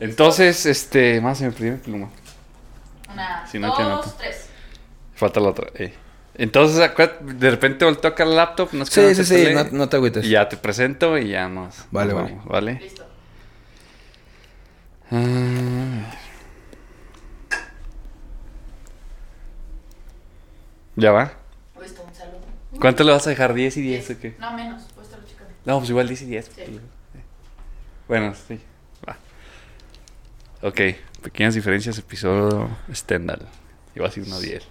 Entonces, este, más se me perdió mi pluma. Una, Si no, te dos, tres. Falta la otra. eh. Entonces, acuérdate, de repente volteo acá el laptop. No es que Sí, sí, te sí, no, no te agüites. Y ya te presento y ya nos. Vale, nos vale. vamos, ¿vale? Listo. Ah. ¿Ya va? Listo, un saludo. ¿Cuánto le vas a dejar? ¿10 y 10 o qué? No, menos. Puedes estar checando. No, pues igual 10 y 10. Sí. Bueno, sí. Ok, pequeñas diferencias, episodio Stendhal. Iba a decir una 10.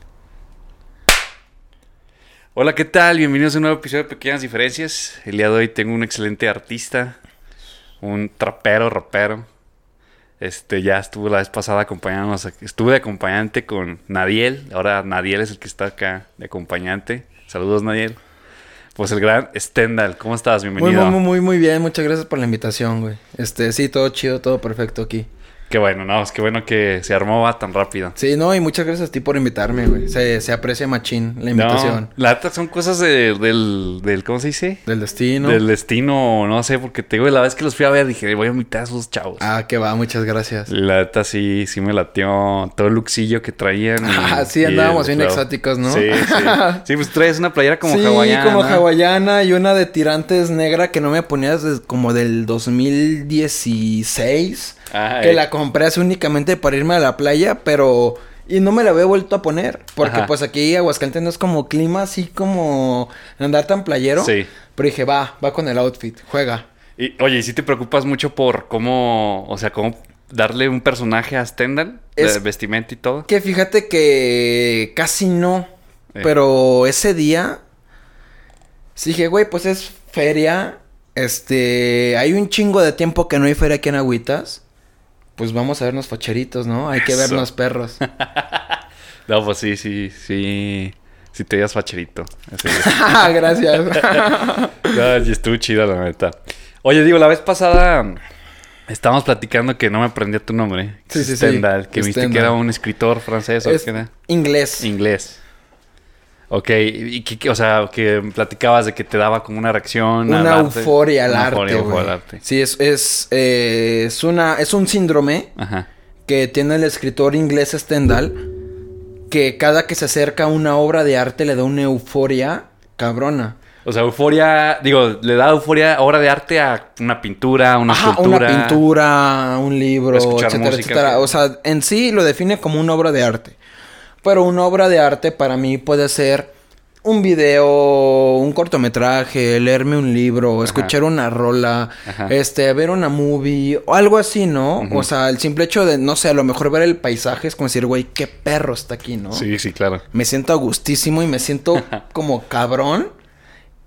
Hola, ¿qué tal? Bienvenidos a un nuevo episodio de Pequeñas Diferencias. El día de hoy tengo un excelente artista, un trapero, rapero. Este ya estuvo la vez pasada acompañándonos. Estuve de acompañante con Nadiel. Ahora Nadiel es el que está acá de acompañante. Saludos, Nadiel. Pues el gran Stendhal. ¿Cómo estás? Bienvenido. muy, muy, muy bien. Muchas gracias por la invitación, güey. Este, sí, todo chido, todo perfecto aquí. Qué bueno, no, es que bueno que se armó va tan rápido. Sí, no, y muchas gracias a ti por invitarme, güey. Se, se aprecia machín la invitación. No, la neta son cosas de- del, del, ¿cómo se dice? Del destino. Del destino, no sé, porque te digo, la vez que los fui a ver dije, voy a invitar a esos chavos. Ah, que va, muchas gracias. La neta sí, sí me latió todo el luxillo que traían. y- Ah, sí, andábamos bien exóticos, ¿no? Sí, sí. Sí, pues traes una playera como sí, hawaiana. como ¿no? hawaiana y una de tirantes negra que no me ponías desde como del 2016. Ay. Que la compré así únicamente para irme a la playa, pero... Y no me la había vuelto a poner. Porque Ajá. pues aquí Aguascalientes no es como clima así como andar tan playero. Sí. Pero dije, va, va con el outfit, juega. Y, oye, ¿y si te preocupas mucho por cómo, o sea, cómo darle un personaje a Stendhal? Es- De vestimenta y todo. Que fíjate que casi no. Eh. Pero ese día. Sí dije, güey, pues es feria. Este. Hay un chingo de tiempo que no hay feria aquí en Agüitas. Pues vamos a vernos facheritos, ¿no? Hay que Eso. vernos perros. No, pues sí, sí, sí. Sí te veías facherito. Ah, Gracias. Ay, estuvo chida, la neta. Oye, digo, la vez pasada estábamos platicando que no me aprendía tu nombre. Sí, sí, sí. Stendhal, que viste que Stendhal. era un escritor francés o Es qué era. inglés. Inglés. Ok, y que, o sea, que platicabas de que te daba como una reacción. al Una arte. euforia al Una arte, euforia, euforia güey. al arte. Sí, es, es, eh, es una, es un síndrome Ajá. que tiene el escritor inglés Stendhal, que cada que se acerca a una obra de arte le da una euforia cabrona. O sea, euforia, digo, le da euforia, obra de arte a una pintura, una Ajá, escultura. una pintura, un libro, etcétera, música, etcétera. O sea, en sí lo define como una obra de arte. Pero una obra de arte para mí puede ser un video, un cortometraje, leerme un libro, escuchar una rola, Ajá. este, ver una movie o algo así, ¿no? O sea, el simple hecho de, no sé, a lo mejor ver el paisaje es como decir, güey, qué perro está aquí, ¿no? Sí, sí, claro. Me siento a gustísimo y me siento como cabrón.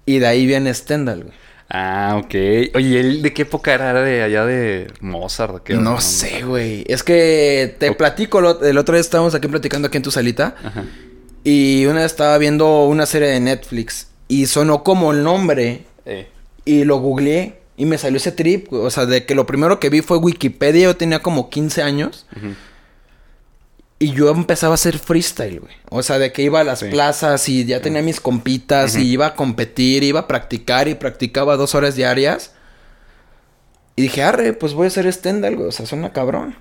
Y de ahí viene Stendhal, güey. Ah, ok. Oye, ¿él de qué época era? ¿Era de allá de Mozart? qué? No sé, güey. Es que te platico, lo- el otro día estábamos aquí platicando aquí en tu salita. Ajá. Y una vez estaba viendo una serie de Netflix. Y sonó como el nombre. Eh. Y lo googleé. Y me salió ese trip. O sea, de que lo primero que vi fue Wikipedia. Yo tenía como 15 años. Ujú. Y yo empezaba a hacer freestyle, güey. O sea, de que iba a las Sí. plazas y ya tenía mis compitas y iba a competir, iba a practicar y practicaba dos horas diarias. Y dije, arre, pues voy a hacer Stendhal, güey. O sea, suena cabrón.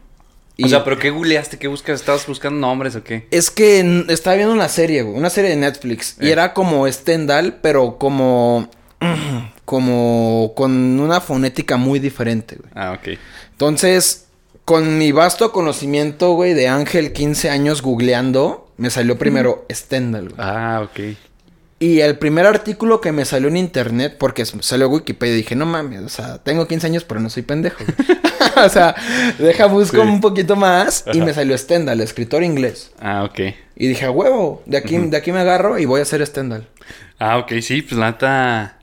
O Y sea, ¿pero qué googleaste? ¿Qué buscas? ¿Estabas buscando nombres o qué? Es que estaba viendo una serie, güey. Una serie de Netflix. Y Eh. era como Stendhal, pero como... como con una fonética muy diferente, güey. Ah, ok. Entonces, con mi vasto conocimiento, güey, de Ángel 15 años googleando, me salió primero Stendhal, güey. Ah, ok. Y el primer artículo que me salió en internet, porque salió Wikipedia, dije, no mames, o sea, tengo 15 años, pero no soy pendejo. güey". o sea, deja busco Sí. un poquito más y me salió Stendhal, escritor inglés. Ah, ok. Y dije, a huevo, de aquí, de aquí me agarro y voy a hacer Stendhal. Ah, ok, sí, pues la neta.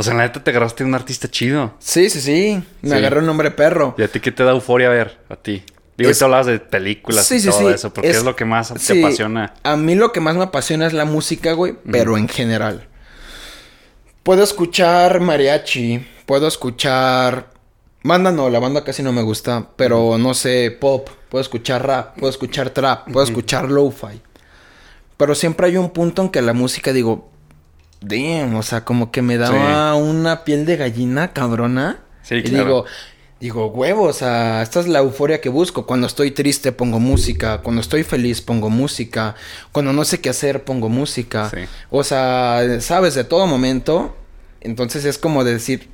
O sea, la neta te agarraste un artista chido. Sí, sí, sí. Me Sí. agarré un nombre perro. ¿Y a ti qué te da euforia ver? A ti. Digo, Es- ahorita hablabas de películas Sí, y sí, todo sí. eso, porque es, Es- lo que más te apasiona. A mí lo que más me apasiona es la música, güey, pero en general. Puedo escuchar mariachi, puedo escuchar... Banda no, la banda casi no me gusta, pero no sé, pop, puedo escuchar rap, puedo escuchar trap, puedo escuchar lo-fi. Pero siempre hay un punto en que la música digo, damn, o sea, como que me daba una piel de gallina cabrona. Sí, y claro. digo, digo, huevos, o sea, esta es la euforia que busco. Cuando estoy triste pongo música, cuando estoy feliz pongo música, cuando no sé qué hacer pongo música. Sí. O sea, sabes, de todo momento. Entonces es como decir,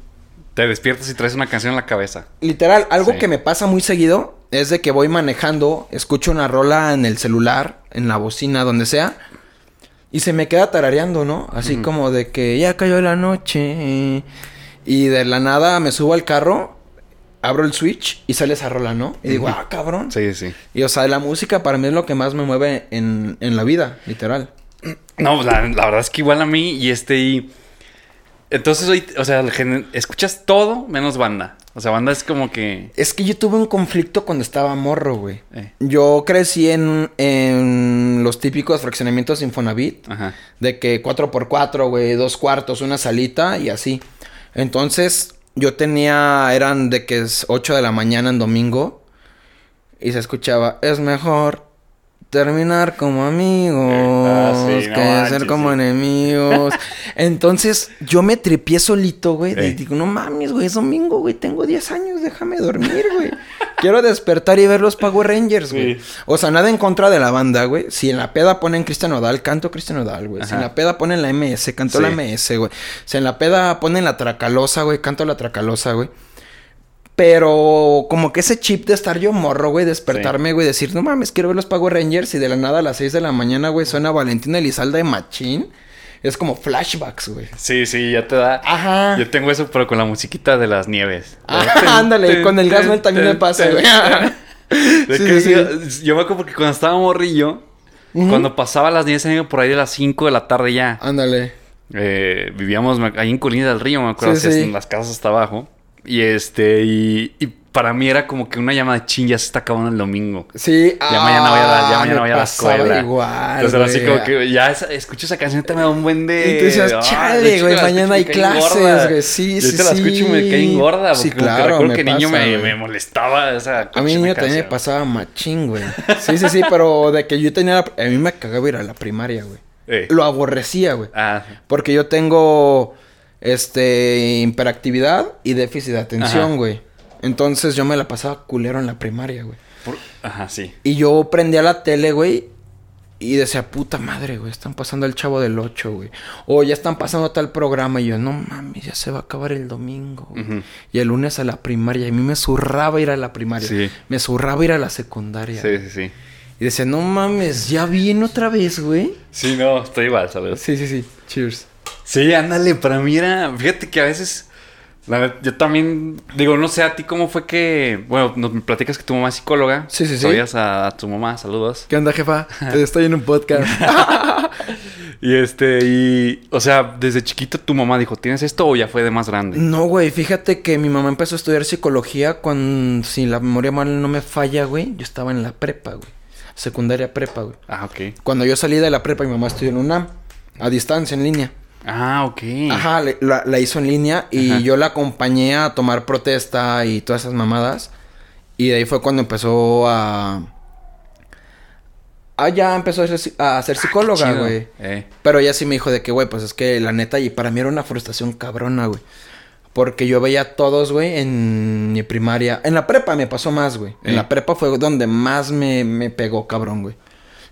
Te despiertas y traes una canción en la cabeza. literal, algo Sí. que me pasa muy seguido es de que voy manejando, escucho una rola en el celular, en la bocina, donde sea. Y se me queda tarareando, ¿no? Así como de que ya cayó la noche. Y de la nada me subo al carro, abro el switch y sale esa rola, ¿no? Y digo, Ujú. ah, cabrón. Sí, sí. Y o sea, la música para mí es lo que más me mueve en, en la vida, literal. No, la, la verdad es que igual a mí y este y... Entonces hoy, o sea, escuchas todo menos banda. O sea, banda es como que... Es que yo tuve un conflicto cuando estaba morro, güey. eh, Yo crecí en, en los típicos fraccionamientos Infonavit. ajá. De que 4x4, güey, dos cuartos, una salita y así. Entonces, yo tenía, eran de que es 8 de la mañana en domingo. Y se escuchaba, es mejor terminar como amigos Ah, sí, no que manches, ser como sí. enemigos. Entonces, yo me tripié solito, güey. de- Ey. Digo, no mames, güey, es domingo, güey. Tengo 10 años, déjame dormir, güey. Quiero despertar y ver los Power Rangers, güey. Sí. O sea, nada en contra de la banda, güey. Si en la peda ponen Cristian Odal, canto Cristian Odal, güey. Si en la peda ponen la MS, canto Sí. la MS, güey. Si en la peda ponen la Tracalosa, güey, canto la Tracalosa, güey. Pero como que ese chip de estar yo morro, güey, despertarme, güey, decir, no mames, quiero ver los Power Rangers y de la nada a las 6 de la mañana, güey, suena Valentina Elizalde de Machín. Es como flashbacks, güey. Sí, sí, ya te da... Ajá. Yo tengo eso, pero con la musiquita de las nieves. Ah, ándale, con el Gasmel también me pasa, güey. Sí, sí, yo- Yo me acuerdo porque cuando estaba morrillo, cuando pasaba las 10 años por ahí de las 5 de la tarde ya, Ándale. eh, vivíamos ahí en Colina del Río, me acuerdo, así, en las casas hasta abajo. Y este, y, y para mí era como que una llama de chin, ya se está acabando el domingo. Sí, Ya mañana voy a la, ya ah, mañana voy a la escuela. igual, Entonces era así como que ya esa- escucho esa canción te me da un buen de. Y tú decías, Ah, chale, güey, mañana hay clases, güey, sí, Yo sí, te la escucho y me sí. cae gorda. Sí, porque como que claro, recuerdo me que niño me, molestaba esa A mí niño también me pasaba machín, güey. Sí, sí, sí, pero de que yo tenía... la- A mí me cagaba ir a la primaria, güey. Eh. Lo aborrecía, güey. Ah, Porque yo tengo, este, hiperactividad y déficit de atención, Ajá. güey. Entonces yo me la pasaba culero en la primaria, güey. por- ajá, sí. Y yo prendía la tele, güey. Y decía, puta madre, güey, están pasando el chavo del 8, güey. O ya están pasando tal programa. Y yo, no mames, ya se va a acabar el domingo. güey". Y el lunes a la primaria. Y a mí me zurraba ir a la primaria. Sí. Me zurraba ir a la secundaria. Sí, sí, sí. Y decía, no mames, ya viene otra vez, güey. Sí, no, estoy igual, ¿sabes? Sí, sí, sí. Cheers. Sí, ándale, para mí era. Fíjate que a veces. la yo también. Digo, no sé a ti cómo fue que. Bueno, nos me platicas que tu mamá es psicóloga. Sí, sí, sí. Sabías a, a tu mamá, saludos. ¿Qué onda, jefa? Estoy en un podcast. Y este, y. O sea, desde chiquito tu mamá dijo, ¿tienes esto o ya fue de más grande? No, güey, fíjate que mi mamá empezó a estudiar psicología cuando, si la memoria mal no me falla, güey, yo estaba en la prepa, güey. Secundaria prepa, güey. Ah, ok. Cuando yo salí de la prepa, mi mamá estudió en UNAM, a distancia, en línea. Ah, ok. Ajá, le- la, la hizo en línea y Ajá. yo la acompañé a tomar protesta y todas esas mamadas. Y de ahí fue cuando empezó a... Ah, ya empezó a ser, a ser psicóloga, Ah, Chido. güey. Eh. Pero ella sí me dijo de que, güey, pues es que la neta, y para mí era una frustración cabrona, güey. Porque yo veía a todos, güey, en mi primaria. En la prepa me pasó más, güey. En Eh. la prepa fue donde más me, me pegó, cabrón, güey.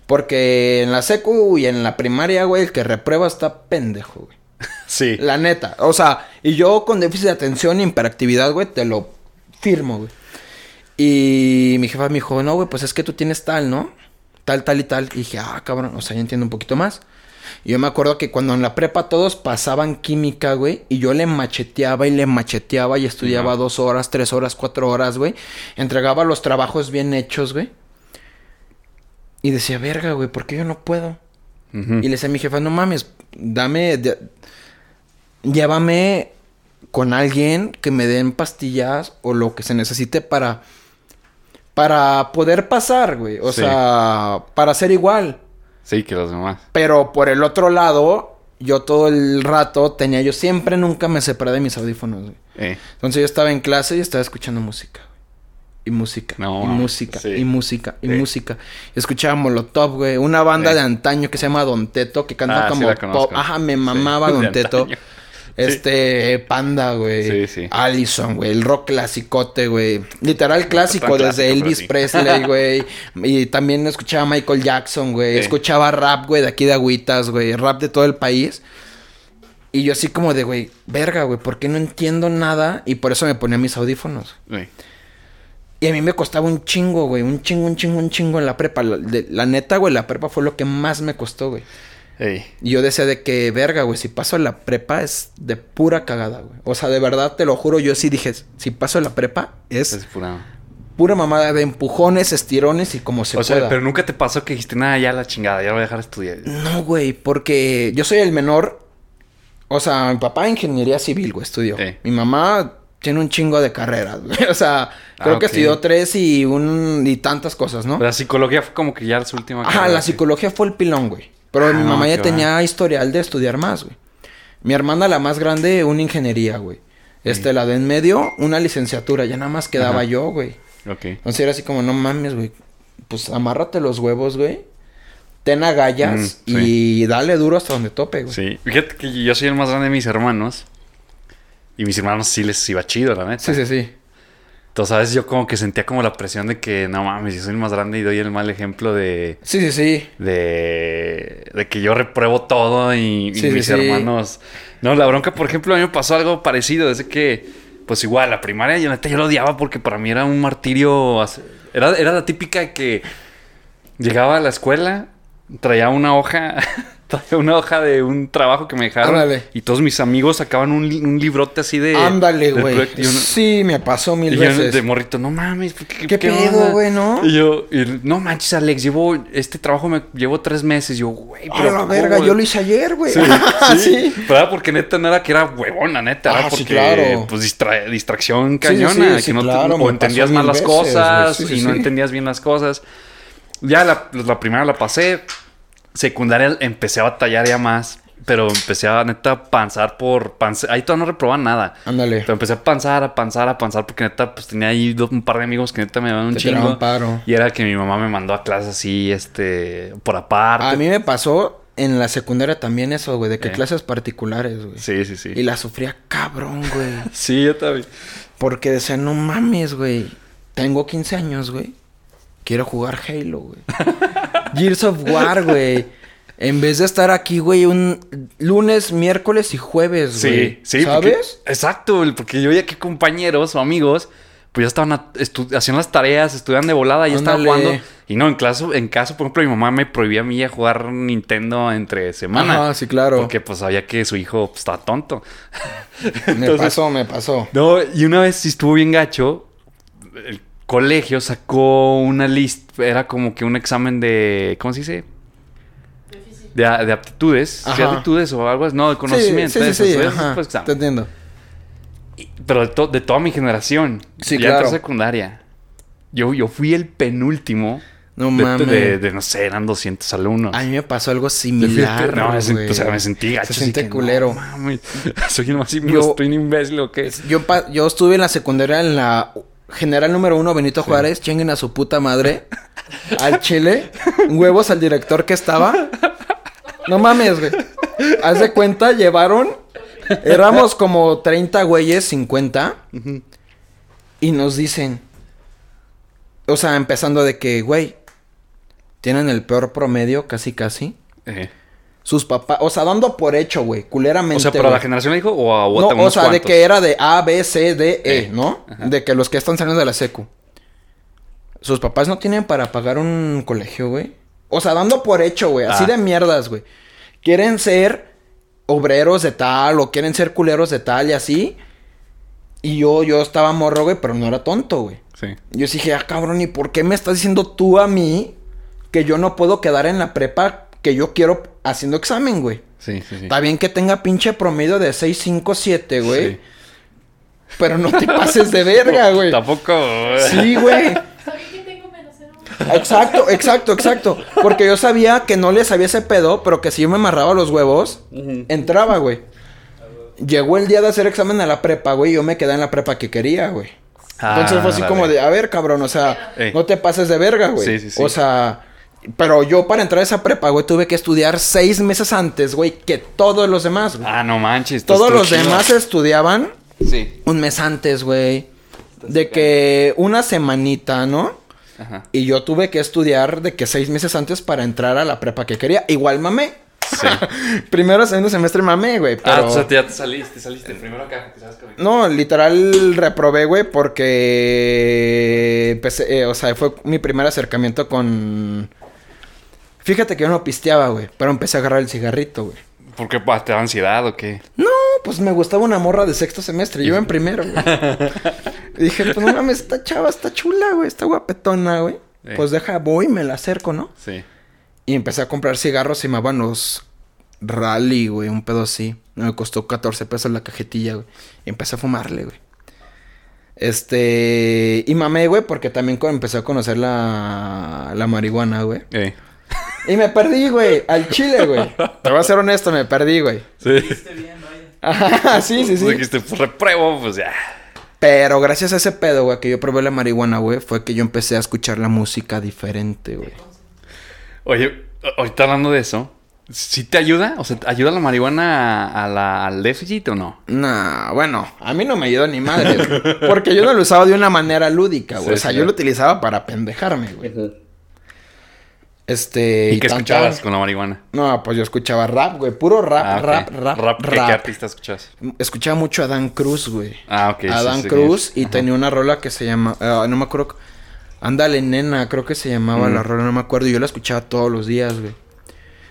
Porque en la secu y en la primaria, güey, el que reprueba está pendejo, güey. Sí. La neta. O sea, y yo con déficit de atención e hiperactividad, güey, te lo firmo, güey. Y mi jefa me dijo, no, güey, pues es que tú tienes tal, ¿no? Tal, tal y tal. Y dije, ah, cabrón, o sea, ya entiendo un poquito más. Y yo me acuerdo que cuando en la prepa todos pasaban química, güey, y yo le macheteaba y le macheteaba y estudiaba dos horas, tres horas, cuatro horas, güey. Entregaba los trabajos bien hechos, güey. Y decía, verga, güey, ¿por qué yo no puedo? Y le decía a mi jefa, no mames, dame, de- llévame con alguien que me den pastillas o lo que se necesite para, para poder pasar, güey. O Sí. sea, para ser igual. Sí, que los demás. Pero por el otro lado, yo todo el rato tenía, yo siempre nunca me separé de mis audífonos, güey. Eh. Entonces yo estaba en clase y estaba escuchando música. Güey. Y música, No, y música, sí. y música, y Sí. música. Escuchaba Molotov, güey. Una banda Sí. de antaño que se llama Don Teto, que canta Ah, como pop. Ajá, me mamaba Don Teto. antaño. Este, Panda, güey. Sí, sí. Allison, güey. El rock clasicote, güey. Literal clásico, desde clásico, Elvis. Presley, güey. Y también escuchaba Michael Jackson, güey. Escuchaba rap, güey, de aquí de Agüitas, güey. Rap de todo el país. Y yo así como de, güey, verga, güey, ¿por qué no entiendo nada? Y por eso me ponía mis audífonos. Sí. Y a mí me costaba un chingo, güey. Un chingo, un chingo, un chingo en la prepa. La, de- la neta, güey, la prepa fue lo que más me costó, güey. Ey. Y yo decía de que, verga, güey, si paso la prepa es de pura cagada, güey. O sea, de verdad, te lo juro, yo sí dije, si paso la prepa es Es pura. pura mamada de empujones, estirones y como se O sea, pueda. pero nunca te pasó que dijiste, nada, ya la chingada, ya lo voy a dejar de estudiar. No, güey, porque yo soy el menor. O sea, mi papá ingeniería civil, güey, estudió. Mi mamá tiene un chingo de carreras, güey. O sea, creo Ah, que estudió tres y un y tantas cosas, ¿no? La psicología fue como que ya su última. Ajá, carrera, la sí. psicología fue el pilón, güey. Pero Ah, mi no, mamá ya tenía historial de estudiar más, güey. Mi hermana, la más grande, una ingeniería, güey. Este, la de en medio, una licenciatura. Ya nada más quedaba Ajá. yo, güey. Ok. Entonces era así como, no mames, güey. Pues amárrate los huevos, güey. Ten agallas Mm, y dale duro hasta donde tope, güey. Sí. Fíjate que yo soy el más grande de mis hermanos. Y mis hermanos sí les iba chido, la neta. Sí, sí, sí. Entonces, a veces yo como que sentía como la presión de que, no mames, yo soy el más grande y doy el mal ejemplo de... Sí, sí, sí. De, de que yo repruebo todo y, Sí, mis sí. hermanos... No, la bronca, por ejemplo, a mí me pasó algo parecido. Desde que, pues igual, la primaria yo neta yo lo odiaba porque para mí era un martirio. Era, era la típica de que llegaba a la escuela, traía una hoja... una hoja de un trabajo que me dejaron. Ándale. Y todos mis amigos sacaban un, li- un librote así de... Ándale, güey. yo Sí, me pasó mil y yo veces. de morrito, no mames, ¿por ¿qué, ¿Qué pedo, onda?" güey, no? Y yo, y, no manches, Alex, llevo, este trabajo me llevo tres meses. Yo, güey, A pero. la ¿cómo, verga, güey?" yo lo hice ayer, güey. Sí, sí. sí. Pero era porque neta no era que era huevona, neta. Ah, era sí, porque, claro. pues, distra- distracción Sí, sí, cañona. sí, que no claro, o entendías mal las veces, cosas. Sí, y sí, no sí. entendías bien las cosas. Ya la, la primera la pasé. Secundaria empecé a batallar ya más. Pero empecé a neta panzar por. panza- Ahí todavía no reprobaban nada. Ándale. Pero empecé a panzar, a panzar, a panzar, porque neta, pues tenía ahí un par de amigos que neta me daban un Te chingo. paro. Y era que mi mamá me mandó a clases así, este, por aparte. A mí me pasó en la secundaria también eso, güey, de que Eh. clases particulares, güey. Sí, sí, sí. Y la sufría cabrón, güey. Sí, yo también. Porque decía, no mames, güey. Tengo 15 años, güey. Quiero jugar Halo, güey. Gears of War, güey. En vez de estar aquí, güey, un lunes, miércoles y jueves, güey. Sí, sí. ¿Sabes? porque- exacto, porque yo veía que compañeros o amigos, pues ya estaban a- haciendo las tareas, estudian de volada, ya estaban jugando. Y no, en caso, en caso, por ejemplo, mi mamá me prohibía a mí ya jugar Nintendo entre semana. Ajá, sí, claro. Porque pues sabía que su hijo pues, estaba tonto. Me Entonces- pasó, me pasó. No, y una vez sí estuvo bien gacho. El colegio sacó una lista. Era como que un examen de. ¿Cómo se dice? Déficit. De, de aptitudes. ¿Sí, aptitudes o algo así. No, de conocimiento. Sí, ajá, pues, examen. Te entiendo. Y- Pero de, to- de toda mi generación. Sí, ya claro. secundaria. Yo, yo fui el penúltimo. No de, mames. de, de, no sé, eran 200 alumnos. A mí me pasó algo similar, no, me o sea, me sentí gacho. Se siente que, no culero. mames, soy el más Yo- estoy un imbécil o qué. Yo, yo estuve en la secundaria en la general número uno, Benito Juárez. Chinguen a su puta madre. Al chile. Huevos al director que estaba. No mames, güey. Haz de cuenta, llevaron. Éramos como 30 güeyes, 50. Y nos dicen. O sea, empezando de que, güey. Tienen el peor promedio, casi, casi. Eh. Sus papás. O sea, dando por hecho, güey. Culeramente. O sea, pero a güey. la generación le dijo o a, o a No, o sea, de que era de A, B, C, D, E, Eh, ¿no? ajá. De que los que están saliendo de la secu. Sus papás no tienen para pagar un colegio, güey. O sea, dando por hecho, güey. Así Ah. de mierdas, güey. Quieren ser obreros de tal o quieren ser culeros de tal y así. Y yo, yo estaba morro, güey, pero no era tonto, güey. Sí. Yo dije, ah, cabrón, ¿y por qué me estás diciendo tú a mí que yo no puedo quedar en la prepa que yo quiero haciendo examen, güey? Sí, sí, sí. Está bien que tenga pinche promedio de 6, 5, 7, güey. Sí. Pero no te pases de verga, güey. Tampoco. Sí, güey. ¿Sabía que tengo menos cero? Exacto, exacto, exacto. Porque yo sabía que no le sabía ese pedo, pero que si yo me amarraba los huevos, entraba, güey. Llegó el día de hacer examen a la prepa, güey, y yo me quedé en la prepa que quería, güey. Entonces fue así Ah, como de, a ver, cabrón, o sea, Ey. no te pases de verga, güey. Sí, sí, sí. O sea, Pero yo para entrar a esa prepa, güey, tuve que estudiar seis meses antes, güey, que todos los demás, güey. Ah, no manches. todos los chido. demás estudiaban Sí. un mes antes, güey. De que una semanita, ¿no? Ajá. Y yo tuve que estudiar de que seis meses antes para entrar a la prepa que quería. Igual mamé. Sí. Primero, segundo semestre mamé, güey. Ah, o sea, ya te saliste, saliste. Primero acá. No, literal reprobé, güey, porque empecé, eh, o sea, fue mi primer acercamiento con... Fíjate que yo no pisteaba, güey, pero empecé a agarrar el cigarrito, güey. ¿Por qué te da ansiedad o qué? No, pues me gustaba una morra de sexto semestre, yo en primero, güey. Y dije, pues no mames, esta chava está chula, güey, está guapetona, güey. Sí. Pues deja, voy, me la acerco, ¿no? Sí. Y empecé a comprar cigarros, se llamaban los Rally, güey, un pedo así. Me costó 14 pesos la cajetilla, güey. Y empecé a fumarle, güey. Este. Y mamé, güey, porque también empecé a conocer la, la marihuana, güey. Eh. Y me perdí, güey, al chile, güey. Te voy a ser honesto, me perdí, güey. Sí. Bien. Ajá, sí, sí, sí. Dijiste, pues repruebo, pues ya. Pero gracias a ese pedo, güey, que yo probé la marihuana, güey, fue que yo empecé a escuchar la música diferente, güey. Oye, ahorita hablando de eso, ¿sí te ayuda? O sea, ¿te ¿ayuda la marihuana a la- al déficit o no? Nah, bueno, a mí no me ayudó ni madre, güey, porque yo no lo usaba de una manera lúdica, güey. Sí, o sea, sí. yo lo utilizaba para pendejarme, güey. Este. ¿Y qué escuchabas con la marihuana? No, pues yo escuchaba rap, güey. Puro rap, Ah, rap, rap, rap. ¿Qué, qué artista escuchas? Escuchaba mucho a Dan Cruz, güey. Ah, ok. a Dan sí, Cruz sí. y tenía una rola que se llama. ah, no me acuerdo. Ándale, nena, creo que se llamaba Mm. la rola, no me acuerdo. Y yo la escuchaba todos los días, güey.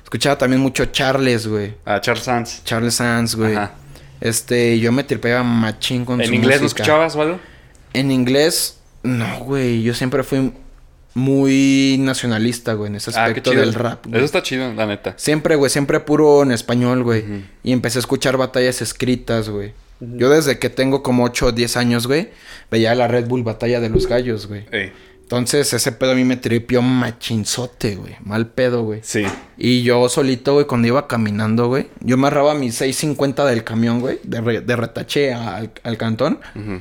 Escuchaba también mucho Charles, güey. Ah, Charles Sands. Charles Sands, güey. Ajá. Este, yo me tripeaba machín con ¿En su inglés no música. escuchabas o algo? En inglés, no, güey. Yo siempre fui muy nacionalista, güey, en ese Ah, qué aspecto chido. del rap. güey. Eso está chido, la neta. Siempre, güey, siempre puro en español, güey. Y empecé a escuchar batallas escritas, güey. Yo desde que tengo como 8 o 10 años, güey, veía la Red Bull Batalla de los Gallos, güey. Eh, Entonces, ese pedo a mí me tripió machinzote, güey. Mal pedo, güey. sí. Y yo solito, güey, cuando iba caminando, güey, yo me agarraba mis 6.50 del camión, güey, de, re- de retache al, al cantón. Ujú.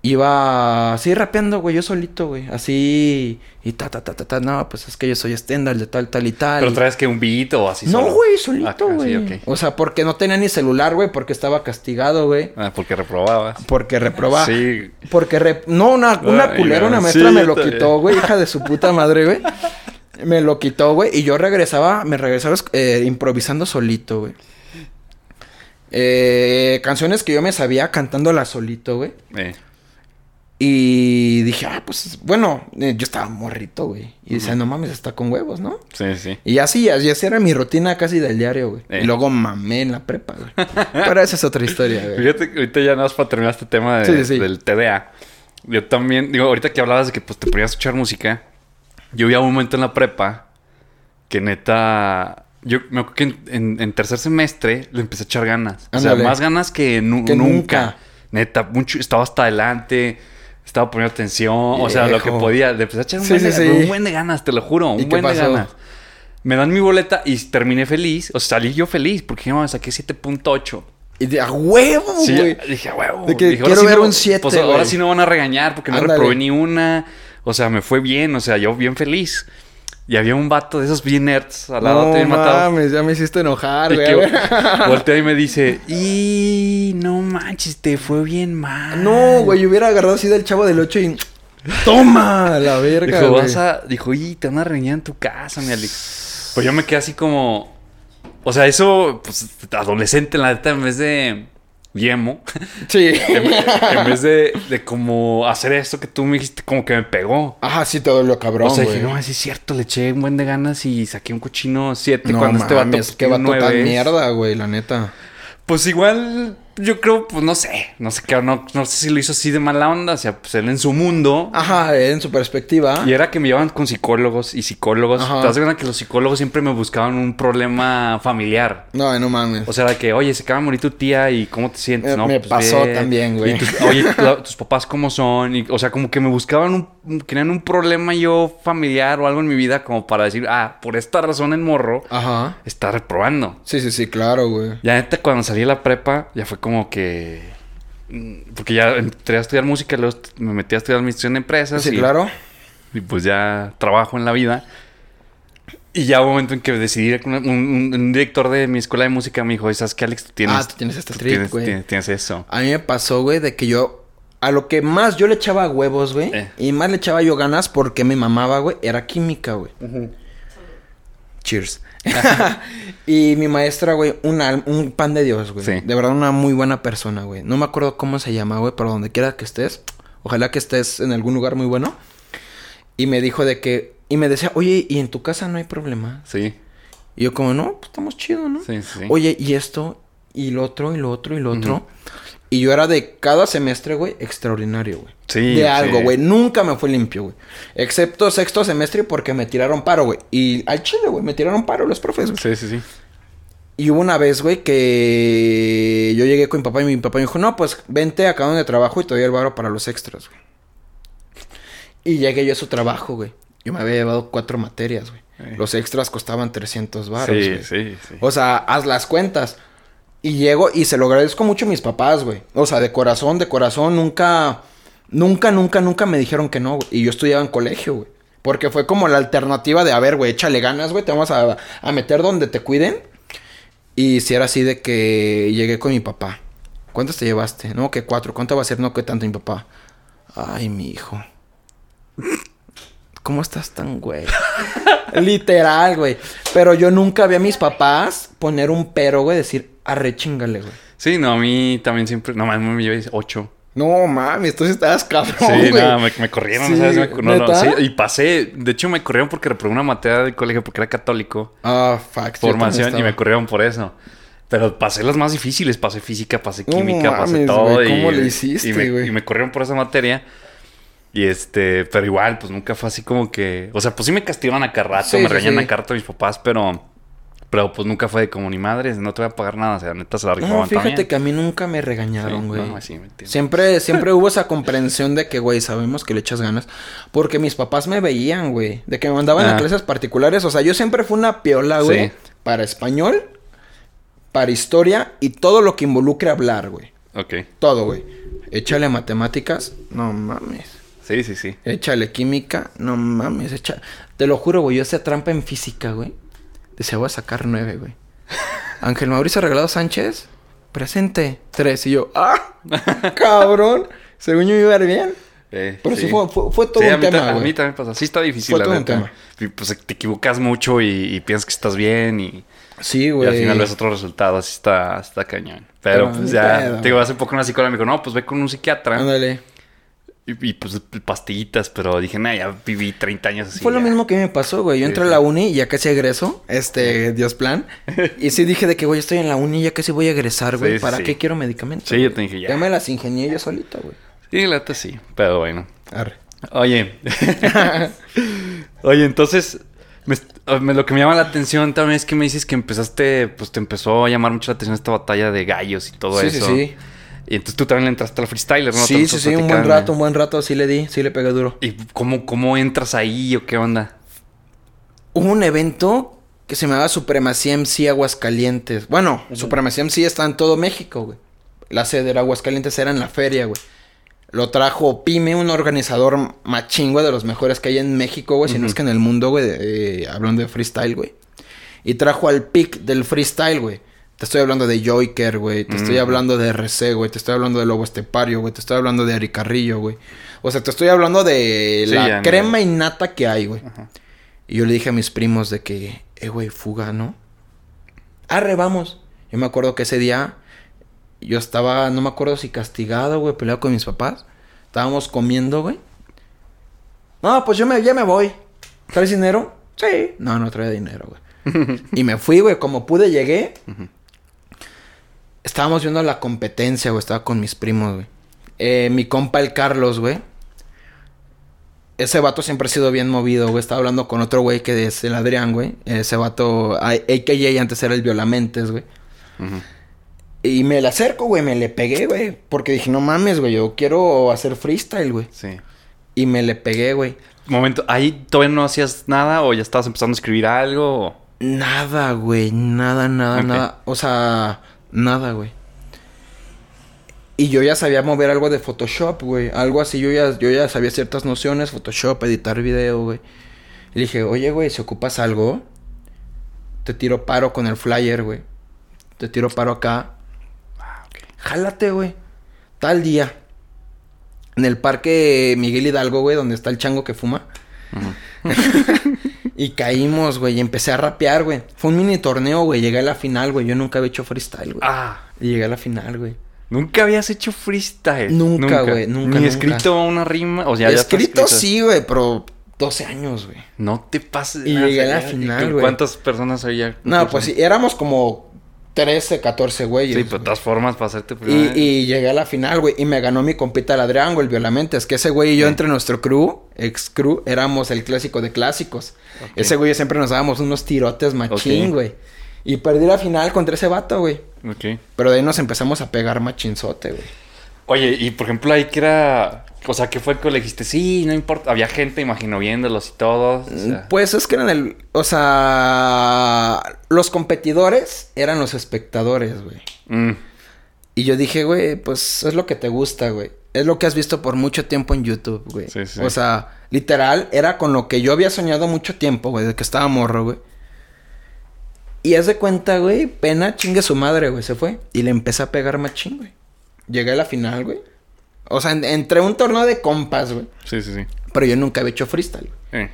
Iba así rapeando, güey, yo solito, güey. Así. Y ta, ta, ta, ta, ta. No, pues es que yo soy estándar de tal, tal y tal. ¿Pero traes que un beat o así No, solo? güey, solito, Ah, sí, güey. O sea, porque no tenía ni celular, güey, porque estaba castigado, güey. Ah, porque reprobabas. Porque reprobaba. Sí. Porque re... No, una, una Ay, culera, una maestra sí, me lo quitó, güey, hija de su puta madre, güey. Me lo quitó, güey, y yo regresaba, me regresaba eh, improvisando solito, güey. Eh, canciones que yo me sabía cantándolas solito, güey. Eh. Y dije, ah, pues, bueno, eh, yo estaba morrito, güey. Y decía, no mames, está con huevos, ¿no? Sí, sí. Y así, así así era mi rutina casi del diario, güey. Eh. Y luego mamé en la prepa, güey. Pero esa es otra historia, güey. Fíjate que ahorita ya nada más para terminar este tema de- Sí, sí, sí. del TDA. Yo también, digo, ahorita que hablabas de que pues te ponías a escuchar música, yo vi a un momento en la prepa que neta. Yo me acuerdo que en, en- en tercer semestre le empecé a echar ganas. O sea, más ganas Que nunca. nunca. Neta, mucho, estaba hasta adelante. Estaba poniendo atención. O sea, lo que Viejo. podía. Le empecé a echar un, Sí, buen, de, sí. un buen de ganas, te lo juro. ¿Y Un buen de ganas. Me dan mi boleta y terminé feliz. O sea, salí yo feliz porque no, saqué 7.8. Y de a huevo, güey. dije, "A huevo. De que Dije, quiero ver no- un siete, Pues ahora sí no van a regañar porque no reprobé ni una. O sea, me fue bien, o sea, yo bien feliz. Y había un vato de esos bien nerds al lado, No te matado. mames, ya me hiciste enojar, güey. voltea y me dice, y no manches, te fue bien mal. No, güey, hubiera agarrado así del chavo del 8 y... ¡Toma! La verga, Dijo, güey. vas a... Dijo, y te van a regañar en tu casa, mi Alex. Pues yo me quedé así como... O sea, eso, pues, adolescente, la neta, en vez de... Yemo. Sí. en, en vez de, de como hacer esto que tú me dijiste, como que me pegó. Ajá, sí te dolió cabrón, o sea, dije, no, sí es cierto, le eché un buen de ganas y saqué un cochino 7 No cuando este vato qué tiene vato tan mierda, güey, la neta. Pues igual, yo creo, pues no sé, no sé qué, no, no sé si lo hizo así de mala onda, o sea, pues él en su mundo. Ajá, en su perspectiva. Y era que me llevaban con psicólogos y psicólogos. Ajá. ¿Te das cuenta que los psicólogos siempre me buscaban un problema familiar? No, no mames. O sea, de que, oye, se acaba de morir tu tía y cómo te sientes, Eh, ¿no? me pasó también, güey. Y oye, tu- tus papás cómo son. Y, o sea, como que me buscaban un, querían un problema yo familiar o algo en mi vida como para decir, ah, por esta razón el morro Ajá. está reprobando. Sí, sí, sí, claro, güey. Ya neta, cuando salí de la prepa, ya fue como que... mm, Porque ya entré a estudiar música, luego me metí a estudiar administración de empresas. Sí, y, claro. y pues ya trabajo en la vida. Y ya hubo un momento en que decidí un, un- un director de mi escuela de música me dijo, ¿sabes qué, Alex? Tú tienes, Ah, tú tienes este trip, tienes, güey. tienes- tienes eso. A mí me pasó, güey, de que yo. A lo que más yo le echaba huevos, güey. Eh. Y más le echaba yo ganas porque me mamaba, güey. Era química, güey. Cheers. y mi maestra, güey, un, un pan de Dios, güey. Sí. De verdad, una muy buena persona, güey. No me acuerdo cómo se llama, güey, pero donde quiera que estés. Ojalá que estés en algún lugar muy bueno. Y me dijo de que. Y me decía, oye, ¿y en tu casa no hay problema? Sí, Y yo, como, no, pues estamos chidos, ¿no? sí, sí. Oye, y esto, y lo otro, y lo otro, y lo otro. Y yo era de cada semestre, güey, extraordinario, güey. Sí, De algo, sí. güey. Nunca me fue limpio, güey. Excepto sexto semestre porque me tiraron paro, güey. Y al chile, güey, me tiraron paro los profes, güey. Sí, sí, sí. Y hubo una vez, güey, que yo llegué con mi papá y mi papá me dijo, no, pues vente acá donde trabajo y te doy el varo para los extras, güey. Y llegué yo a su trabajo, güey. Yo me había llevado cuatro materias, güey. Eh. Los extras costaban 300 varos, Sí, güey. sí, sí. O sea, haz las cuentas. Y llego y se lo agradezco mucho a mis papás, güey. O sea, de corazón, de corazón, nunca, nunca, nunca, nunca me dijeron que no, güey. Y yo estudiaba en colegio, güey. Porque fue como la alternativa de, a ver, güey, échale ganas, güey, te vamos a, a meter donde te cuiden. Y si era así de que llegué con mi papá. ¿Cuántos te llevaste? No, que cuatro. ¿Cuánto va a ser? No, que tanto mi papá. Ay, mi hijo. ¿Cómo estás tan güey? Literal, güey. Pero yo nunca vi a mis papás poner un pero, güey, decir, arre chingale, güey. Sí, no, a mí también siempre... No, mames, me llevé ocho. No mames, tú estabas cabrón, Sí, güey. no, me, me corrieron, Sí, ¿sabes? Me- no, no, sí, y pasé... De hecho, me corrieron porque reprobé una materia del colegio porque era católico. Ah, fuck. Formación y me corrieron por eso. Pero pasé las más difíciles. Pasé física, pasé No química, pasé mames, todo. güey, y, ¿cómo le y hiciste, me, güey? y me corrieron por esa materia. Y este... Pero igual, pues nunca fue así como que... O sea, pues sí me castigaban a cada rato. Sí, me sí, regañan sí. a cada rato mis papás, pero... Pero pues nunca fue de como ni madres, no te voy a pagar nada. O sea, neta se la rifaban No, fíjate también. que a mí nunca me regañaron, Sí, güey. no, sí, entiendo. Siempre, siempre hubo esa comprensión de que, güey, sabemos que le echas ganas. Porque mis papás me veían, güey. De que me mandaban a Ah. clases particulares. O sea, yo siempre fui una piola, güey. Sí. Para español, para historia y todo lo que involucre hablar, güey. Ok. Todo, güey. Échale matemáticas, no mames. Sí, sí, sí. Échale química, no mames. Echa... Te lo juro, güey. Yo hacía trampa en física, güey. Decía, voy a sacar nueve, güey. Ángel Mauricio Regalado Sánchez, presente. Tres. Y yo, ¡ah! ¡Cabrón! Según yo iba a ir bien. Eh, Pero sí, fue, fue, fue todo Sí, a un ta- tema, a mí también pasa. Sí está difícil, Fue la todo un tema. Y, Pues te equivocas mucho y, y piensas que estás bien y, Sí, y güey. al final ves otro resultado. Así está, está cañón. Pero Pero pues ya, pedo, te digo, hace poco una psicóloga me dijo, no, pues ve con un psiquiatra. Ándale. Y, y, pues pastillitas, pero dije, nah, ya viví 30 años así. Fue lo ya". mismo que me pasó, güey. Yo entré sí. a la uni y ya casi egreso. Este, Dios plan. Y sí dije de que, güey, estoy en la uni y ya casi voy a egresar, güey. Sí, ¿Para sí. qué quiero medicamentos? Sí, yo te dije, ya. Ya me las ingenié yo solito, güey. Sí, la neta sí. Pero bueno. Arre. Oye. Oye, entonces, me lo que me llama la atención también es que me dices que empezaste, pues te empezó a llamar mucho la atención esta batalla de gallos y todo Sí, sí, eso. sí. Y entonces tú también le entraste al freestyler, ¿no? Sí, sí, sí, un buen rato, un buen rato. Sí le di, sí le pegué duro. ¿Y cómo, cómo entras ahí o qué onda? Hubo un evento que se llamaba Supremacía MC Aguascalientes. Bueno, Supremacía MC está en todo México, güey. La sede era Aguascalientes, era en la feria, güey. Lo trajo Pyme, un organizador machingo de los mejores que hay en México, güey. Si no es que en el mundo, güey. de- eh, hablando de freestyle, güey. Y trajo al pick del freestyle, güey. Te estoy hablando de Joyker, güey. Te estoy hablando de RC, güey. Te estoy hablando de Lobo Estepario, güey. Te estoy hablando de Ari Carrillo, güey. O sea, te estoy hablando de Sí, la crema innata que hay, güey. Y yo le dije a mis primos de que, eh, güey, fuga, ¿no? Arre, vamos. Yo me acuerdo que ese día yo estaba, no me acuerdo si castigado, güey, peleado con mis papás. Estábamos comiendo, güey. No, pues yo me, ya me voy. ¿Traes dinero? Sí. No, no traía dinero, güey. y me fui, güey. Como pude, llegué. Estábamos viendo la competencia, güey. Estaba con mis primos, güey. Eh, mi compa, el Carlos, güey. Ese vato siempre ha sido bien movido, güey. Estaba hablando con otro güey que es el Adrián, güey. Ese vato, a- AKA antes era el Violamentes, güey. Y me le acerco, güey. Me le pegué, güey. Porque dije, no mames, güey. Yo quiero hacer freestyle, güey. Sí. Y me le pegué, güey. Momento, ¿ahí todavía no hacías nada o ya estabas empezando a escribir algo? o- Nada, güey. Nada, nada, nada. O sea, nada, güey. Y yo ya sabía mover algo de Photoshop, güey. Algo así, yo ya, yo ya sabía ciertas nociones, Photoshop, editar video, güey. Le dije, oye, güey, si ocupas algo, te tiro paro con el flyer, güey. Te tiro paro acá. Ah, ok. Jálate, güey. Tal día. En el parque Miguel Hidalgo, güey, donde está el chango que fuma. y caímos, güey, y empecé a rapear, güey. Fue un mini torneo, güey. Llegué a la final, güey. Yo nunca había hecho freestyle, güey. Ah, Y llegué a la final, güey. nunca habías hecho freestyle. Nunca, güey, nunca, Ni nunca. escrito una rima. O sea, ya está Escrito sí, güey, pero 12 años, güey. No te pases. Y de llegué a la final, ¿Y güey. ¿Cuántas personas había? No, pues sí, éramos como 13, 14 güeyes. Sí, pero de güey. todas formas, para hacerte Y, y llegué a la final, güey. Y me ganó mi compita el Adrián, güey, Violamente. Es que ese güey y yo, Sí. entre nuestro crew, ex crew, éramos el clásico de clásicos. Ese güey siempre nos dábamos unos tirotes machín, güey. Y perdí la final contra ese vato, güey. Ok. Pero de ahí nos empezamos a pegar machinzote, güey. Oye, y por ejemplo, ahí que era. O sea, ¿qué fue que le dijiste? Sí, no importa. Había gente, imagino, viéndolos y todos. o sea, Pues es que eran el. O sea. Los competidores eran los espectadores, güey. mm, Y yo dije, güey, pues es lo que te gusta, güey. Es lo que has visto por mucho tiempo en YouTube, güey. Sí, sí. O sea, literal, era con lo que yo había soñado mucho tiempo, güey, de que estaba morro, güey. Y haz de cuenta, güey, pena chingue su madre, güey, se fue. Y le empecé a pegar machín, güey. Llegué a la final, güey. O sea, en- entré a un torneo de compas, güey. sí, sí, sí. Pero yo nunca había hecho freestyle. Eh,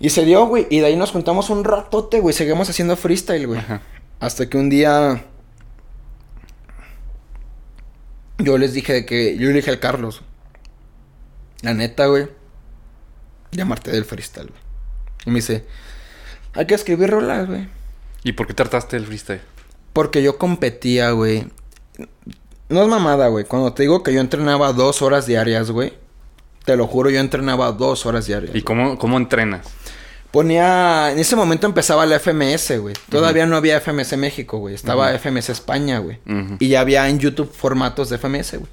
Y se dio, güey. Y de ahí nos juntamos un ratote, güey. Seguimos haciendo freestyle, güey. Ajá. Hasta que un día. Yo les dije de que. Yo le dije al Carlos. La neta, güey. Llamarte del freestyle, güey. Y me dice. Hay que escribir rolas, güey. ¿Y por qué trataste el freestyle? Porque yo competía, güey. No es mamada, güey. Cuando te digo que yo entrenaba dos horas diarias, güey. Te lo juro, yo entrenaba dos horas diarias. ¿Y cómo, cómo entrenas? Ponía. En ese momento empezaba la FMS, güey. Todavía no había FMS México, güey. Estaba FMS España, güey. Y ya había en YouTube formatos de FMS, güey.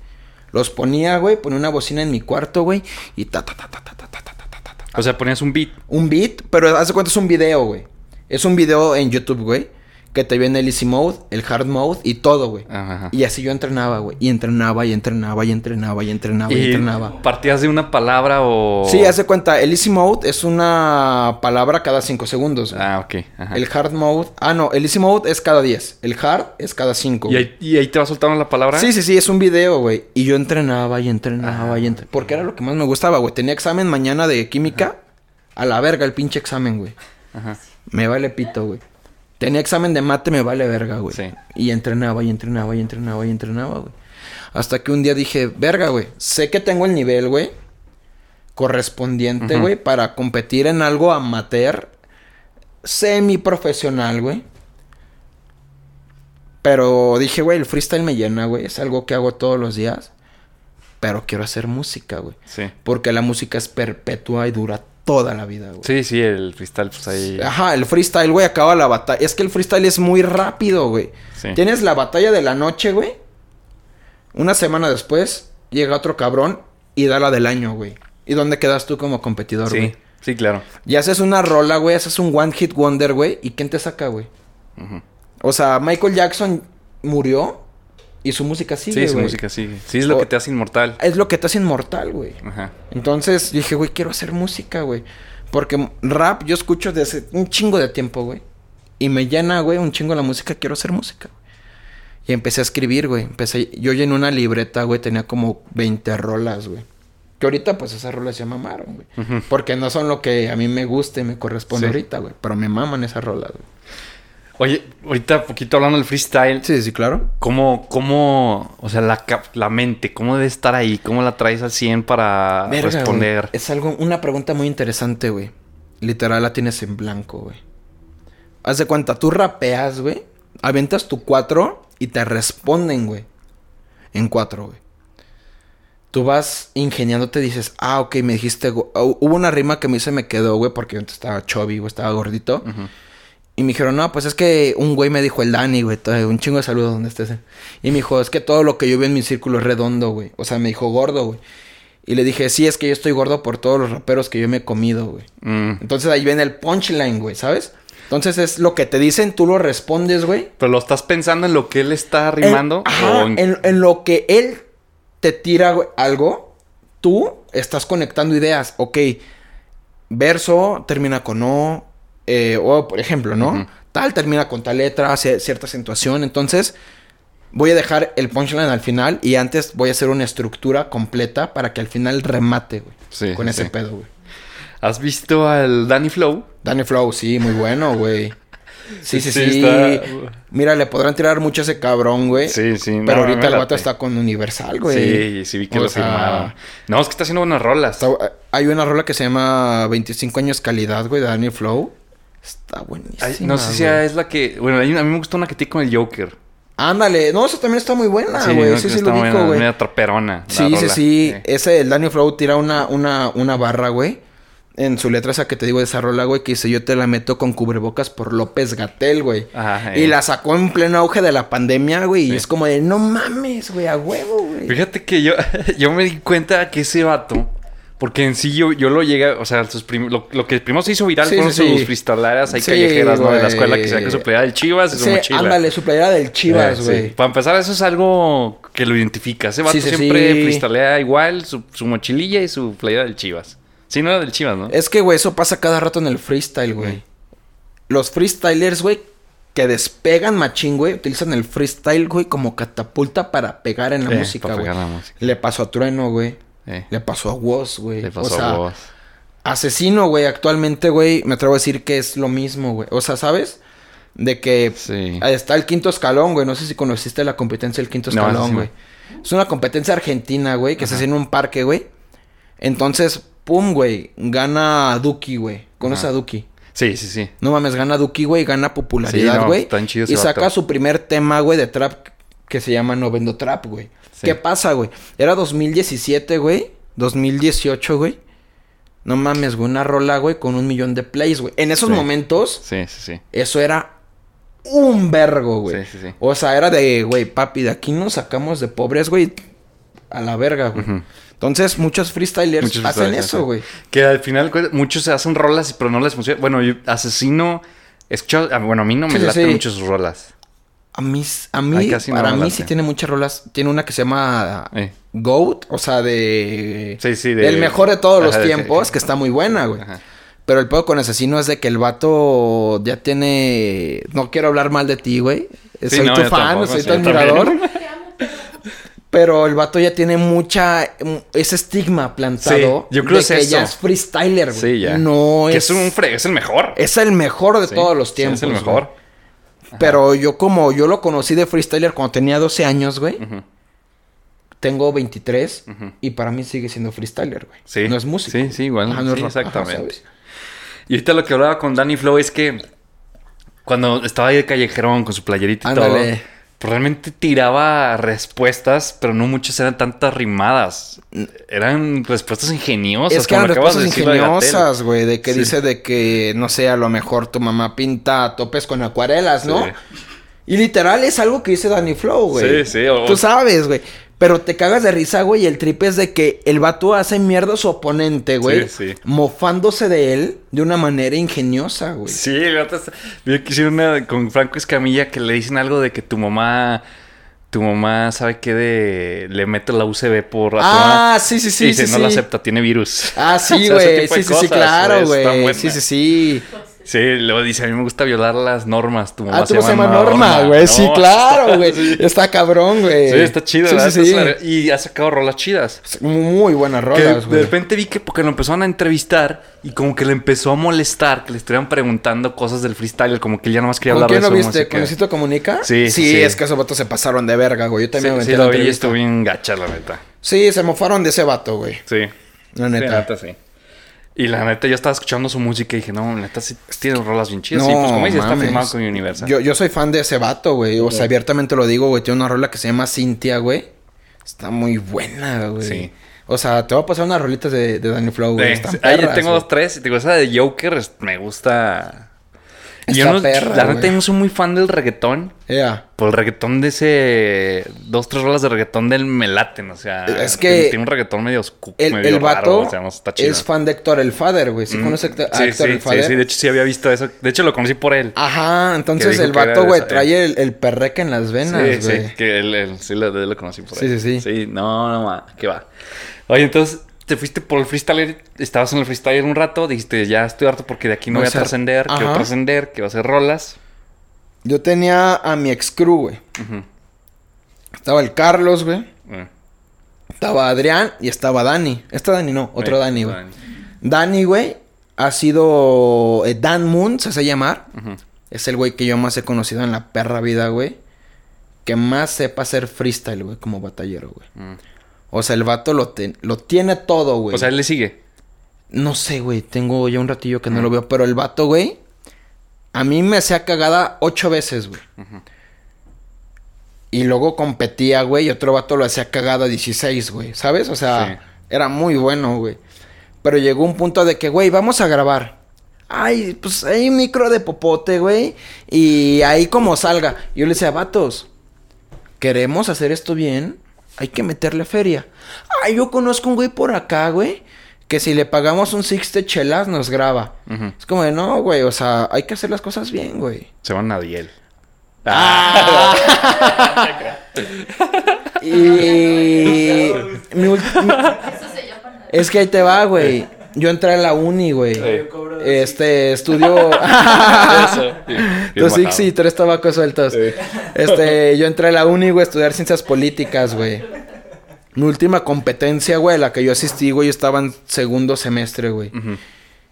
Los ponía, güey. Ponía una bocina en mi cuarto, güey. Y ta, ta, ta, ta, ta, ta, ta, ta, ta, ta. O sea, ponías un beat. Un beat, pero haz de cuenta es un video, güey. Es un video en YouTube, güey. Que te viene el easy mode, el hard mode y todo, güey. Y así yo entrenaba, güey. Y entrenaba, y entrenaba, y entrenaba, y entrenaba, y, Y entrenaba. partías de una palabra o. Sí, haz de cuenta. El easy mode es una palabra cada 5 segundos. Ah, ok. Ajá. El hard mode. Ah, no, el easy mode es cada 10. El hard es cada 5. ¿Y ahí, y ahí te va soltando la palabra. Sí, sí, sí, es un video, güey. Y yo entrenaba y entrenaba y entrenaba. Porque era lo que más me gustaba, güey. Tenía examen mañana de química. A la verga el pinche examen, güey. Ajá. Me vale pito, güey. Tenía examen de mate, me vale verga, güey. Sí. Y entrenaba y entrenaba y entrenaba y entrenaba, güey. Hasta que un día dije, verga, güey. Sé que tengo el nivel, güey. Correspondiente, güey. Para competir en algo amateur. Semi-profesional, güey. Pero dije, güey, el freestyle me llena, güey. Es algo que hago todos los días. Pero quiero hacer música, güey. Sí. Porque la música es perpetua y dura toda la vida, güey. Sí, sí, el freestyle, pues ahí. Ajá, el freestyle, güey, acaba la batalla. Es que el freestyle es muy rápido, güey. Sí. Tienes la batalla de la noche, güey. Una semana después llega otro cabrón y da la del año, güey. ¿Y dónde quedas tú como competidor, Sí, güey? sí, claro. Y haces una rola, güey, haces un one hit wonder, güey. ¿Y quién te saca, güey? Ujú. O sea, Michael Jackson murió y su música sigue, Sí, su güey. música sigue. Sí, es lo O- que te hace inmortal. Es lo que te hace inmortal, güey. Ajá. Entonces dije, güey, quiero hacer música, güey. Porque rap yo escucho desde un chingo de tiempo, güey. Y me llena, güey, un chingo la música, quiero hacer música. Y empecé a escribir, güey. Empecé, yo llené una libreta, güey, tenía como 20 rolas, güey. Que ahorita, pues, esas rolas ya mamaron, güey. Porque no son lo que a mí me guste, me corresponde Sí. ahorita, güey. Pero me maman esas rolas, güey. Oye, ahorita poquito hablando del freestyle. Sí, sí, claro. ¿Cómo, cómo, o sea, la, la mente, cómo debe estar ahí? ¿Cómo la traes al 100 para Verga, güey. responder? Es algo, una pregunta muy interesante, güey. Literal la tienes en blanco, güey. Haz de cuenta, tú rapeas, güey. Aventas tu cuatro y te responden, güey. En cuatro, güey. Tú vas ingeniándote, dices, ah, ok, me dijiste. Hubo una rima que a mí se me quedó, güey, porque yo estaba chubby, güey, estaba gordito. Ujú. Y me dijeron, no, pues es que un güey me dijo el Dani, güey, un chingo de saludos donde estés. eh". Y me dijo, es que todo lo que yo veo en mi círculo es redondo, güey. O sea, me dijo gordo, güey. Y le dije, sí, es que yo estoy gordo por todos los raperos que yo me he comido, güey. Mm. Entonces ahí viene el punchline, güey, ¿sabes? Entonces es lo que te dicen, tú lo respondes, güey. ¿Pero lo estás pensando en lo que él está rimando? En, ajá, o en- en, en lo que él te tira güey, algo, tú estás conectando ideas. Ok, verso termina con O. eh, o, por ejemplo, ¿no? Tal termina con tal letra, hace cierta acentuación. Entonces, voy a dejar el punchline al final y antes voy a hacer una estructura completa para que al final remate, güey. Sí, con ese sí. pedo, güey. ¿Has visto al Danny Flow? Danny Flow, sí, muy bueno, güey. Sí, sí, sí. Sí, está- Mira, le podrán tirar mucho a ese cabrón, güey. Sí, sí. no, Pero ahorita el vato está con Universal, güey. Sí, sí vi que O lo sea, firmaron. No, es que está haciendo buenas rolas. hay una rola que se llama 25 años calidad, güey, de Danny Flow. Está buenísima. Ay, no sé si güey. es la que... Bueno, una- a mí me gustó una que tiene con el Joker. Ándale. No, esa también está muy buena, Sí, güey. no, Sí, sí, lo ubico, güey. media traperona. Sí, sí, sí. Ese, el Danny Flow tira una, una, una barra, güey. En su letra esa que te digo de esa rola, güey, que dice yo te la meto con cubrebocas por López Gatel, güey. Ajá, Y eh. la sacó en pleno auge de la pandemia, güey. Sí. Y es como de, no mames, güey, a huevo, güey. Fíjate que yo, yo me di cuenta que ese vato... Porque en sí yo, yo lo llegué... O sea, sus lo, lo que primero se hizo viral Sí, fueron sí, sí. sus freestaleras ahí callejeras, ¿no? De la escuela que se con su playera del Chivas y su Sí, mochila. ándale, su playera del Chivas, Eh, güey. Para empezar, eso es algo que lo identifica. Ese vato siempre freestalea igual, su, su mochililla y su playera del Chivas. Sí, no era del Chivas, ¿no? Es que, güey, eso pasa cada rato en el freestyle, güey. Los freestylers, güey, que despegan machín, güey, utilizan el freestyle, güey, como catapulta para pegar en la Eh, música, güey. Le pasó a Trueno, güey. Eh, Le pasó a Woz, güey. le o pasó sea, a vos. Asesino, güey, actualmente, güey, me atrevo a decir que es lo mismo, güey. O sea, ¿sabes? De que Sí. está el quinto escalón, güey. No sé si conociste la competencia del quinto No, escalón, sí, güey. Es una competencia argentina, güey, que se hace en un parque, güey. Entonces, pum, güey, gana Duki, güey. ¿Conoces Ajá. a Duki? Sí, sí, sí. No mames, gana Duki, güey, gana Sí, popularidad, no, güey. chido y saca vato. su primer tema, güey, de trap que se llama No Vendo Trap, güey. Sí. ¿Qué pasa, güey? Era 2017, güey. 2018, güey. No mames, güey, una rola, güey, con un millón de plays, güey. En esos Sí. momentos, Sí, sí, sí. eso era un vergo, güey. Sí, sí, sí. O sea, era de, güey, papi, de aquí nos sacamos de pobres, güey, a la verga, güey. Entonces, muchos freestylers Muchos hacen freestylers, eso, güey. Que al final muchos se hacen rolas, pero no les funciona. Bueno, yo, Asesino... Ah, Bueno, a mí no me laten mucho sus rolas. A mí, a mí, Ay, casi no para mí sí tiene muchas rolas. Tiene una que se llama Eh. Goat, o sea, de... Sí, sí, de- Del mejor de todos los de- tiempos, que está muy buena, güey. Ajá. Pero el pedo con Asesino es de que el vato ya tiene... No quiero hablar mal de ti, güey. Sí, soy no, tu fan, tampoco, soy tu admirador. Pero el vato ya tiene mucha... Ese estigma plantado. Sí, yo creo de que es ya eso. es freestyler, güey. Sí, ya. No Que es... es un fre... Es el mejor. Es el mejor de todos los tiempos, es el güey. Pero yo como yo lo conocí de freestyler cuando tenía 12 años, güey. Tengo 23 Ujú. y para mí sigue siendo freestyler, güey. Sí. No es músico. Sí, sí, igual. Ajá, no es Sí, exactamente. Y ahorita lo que hablaba con Danny Flow es que cuando estaba ahí de callejerón con su playerita y Ándale. todo, realmente tiraba respuestas, pero no muchas eran tantas rimadas. Eran respuestas ingeniosas. Es que eran respuestas de ingeniosas, güey. De que Sí. dice de que, no sé, a lo mejor tu mamá pinta topes con acuarelas, ¿no? Sí. Y literal es algo que dice Danny Flow, güey. Sí, sí, o- Tú sabes, güey. Pero te cagas de risa, güey. Y el trip es de que el vato hace mierda a su oponente, güey. Sí, sí. Mofándose de él de una manera ingeniosa, güey. Sí, el vato está- que hicieron una con Franco Escamilla que le dicen algo de que tu mamá. Tu mamá sabe que de. Le mete la UCB por. Ah, sí, sí, sí, Y dice, sí, no la acepta, tiene virus. Ah, sí, güey. Sí, sí, sí, claro, güey. Sí, sí, sí. Sí, luego dice, a mí me gusta violar las normas. Tu mamá Ah, tú se llama Norma, güey. Sí, claro, güey. Sí, Está cabrón, güey. Sí, está chido. Sí, ¿verdad? sí, sí. Y ha sacado rolas chidas. Muy buenas rolas, de güey. repente vi que porque lo empezaron a entrevistar y como que le empezó a molestar que le estuvieran preguntando cosas del freestyle, como que él ya nomás quería ¿Con hablar quién de lo su viste? música. ¿Con Luisito Comunica? Sí, sí. sí. es que esos vatos se pasaron de verga, güey. Yo Sí, también me sí, metí en la lo vi y estuvo bien gacha, la neta. Sí, se mofaron de ese vato, güey. Sí. La Sí, neta. la neta, sí. Y la neta, yo estaba escuchando su música y dije, no, neta, sí tiene rolas bien chidas. No, sí, pues como dices, está firmado con Universal. Yo, yo soy fan de ese vato, güey. O sea, abiertamente lo digo, güey. Tiene una rola que se llama Cintia, güey. Está muy buena, güey. Sí. O sea, te voy a pasar unas rolitas de, de Danny Flow, güey. Sí. Ahí tengo dos, tres. Y digo, esa de Joker me gusta. Yo no, perra, la neta, yo no soy muy fan del reggaetón. Yeah. Por el reggaetón de ese. Dos, tres rolas de reggaetón del me laten. O sea, Es que Tiene, tiene un reggaetón medio oscuro. El, medio el vato raro, o sea, no está chido. es fan de Héctor el Father, güey. ¿Sí Mm. conoce a Sí, Héctor sí, el sí, Father? sí, de hecho sí había visto eso. De hecho lo conocí por él. Ajá, entonces el vato, güey, trae el, el perreque en las venas, sí, güey. sí, que él, él- sí lo, lo conocí por Sí, ahí. sí, sí. Sí, no, no, ma, que va. Oye, entonces te fuiste por el freestyler, estabas en el freestyler un rato, dijiste, ya estoy harto porque de aquí no O voy a trascender, quiero trascender, quiero hacer rolas. Yo tenía a mi ex crew, güey. Estaba el Carlos, güey. Eh, Estaba Adrián y estaba Dani. Esta Dani no, otro Dani, güey. Dani, güey, ha sido eh, Dan Moon, se hace llamar. Es el güey que yo más he conocido en la perra vida, güey. Que más sepa hacer freestyle, güey, como batallero, güey. O sea, el vato lo, lo tiene todo, güey. O sea, él le sigue. No sé, güey. Tengo ya un ratillo que no lo veo. Pero el vato, güey. A mí me hacía cagada ocho veces, güey. Y luego competía, güey. Y otro vato lo hacía cagada 16, güey. ¿Sabes? O sea, Sí. era muy bueno, güey. Pero llegó un punto de que, güey, vamos a grabar. Ay, pues hay un micro de popote, güey. Y ahí como salga. Yo le decía, vatos, queremos hacer esto bien. Hay que meterle feria. Ay, yo conozco un güey por acá, güey. Que si le pagamos un six de chelas, nos graba. Es como de, no, güey. O sea, hay que hacer las cosas bien, güey. Se van a Diel. Y... mi ult- Eso se llama nada. Es que ahí te va, güey. Yo entré a la uni, güey. Sí. Este, estudio... Dos six y tres tabacos sueltos. Sí. Este, yo entré a la uni, güey, a estudiar ciencias políticas, güey. Mi última competencia, güey, a la que yo asistí, güey, yo estaba en segundo semestre, güey.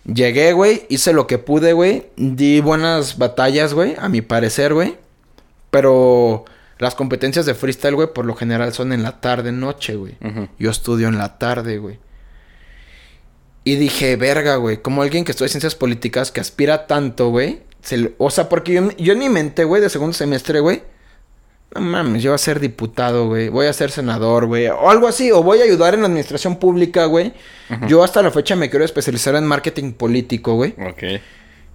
Llegué, güey, hice lo que pude, güey. Di buenas batallas, güey, a mi parecer, güey. Pero las competencias de freestyle, güey, por lo general son en la tarde, noche, güey. Yo estudio en la tarde, güey. Y dije, verga, güey, como alguien que estudia ciencias políticas, que aspira tanto, güey. se O sea, porque yo, yo en mi mente, güey, de segundo semestre, güey. No mames, yo voy a ser diputado, güey. Voy a ser senador, güey. O algo así. O voy a ayudar en la administración pública, güey. Yo hasta la fecha me quiero especializar en marketing político, güey. Ok.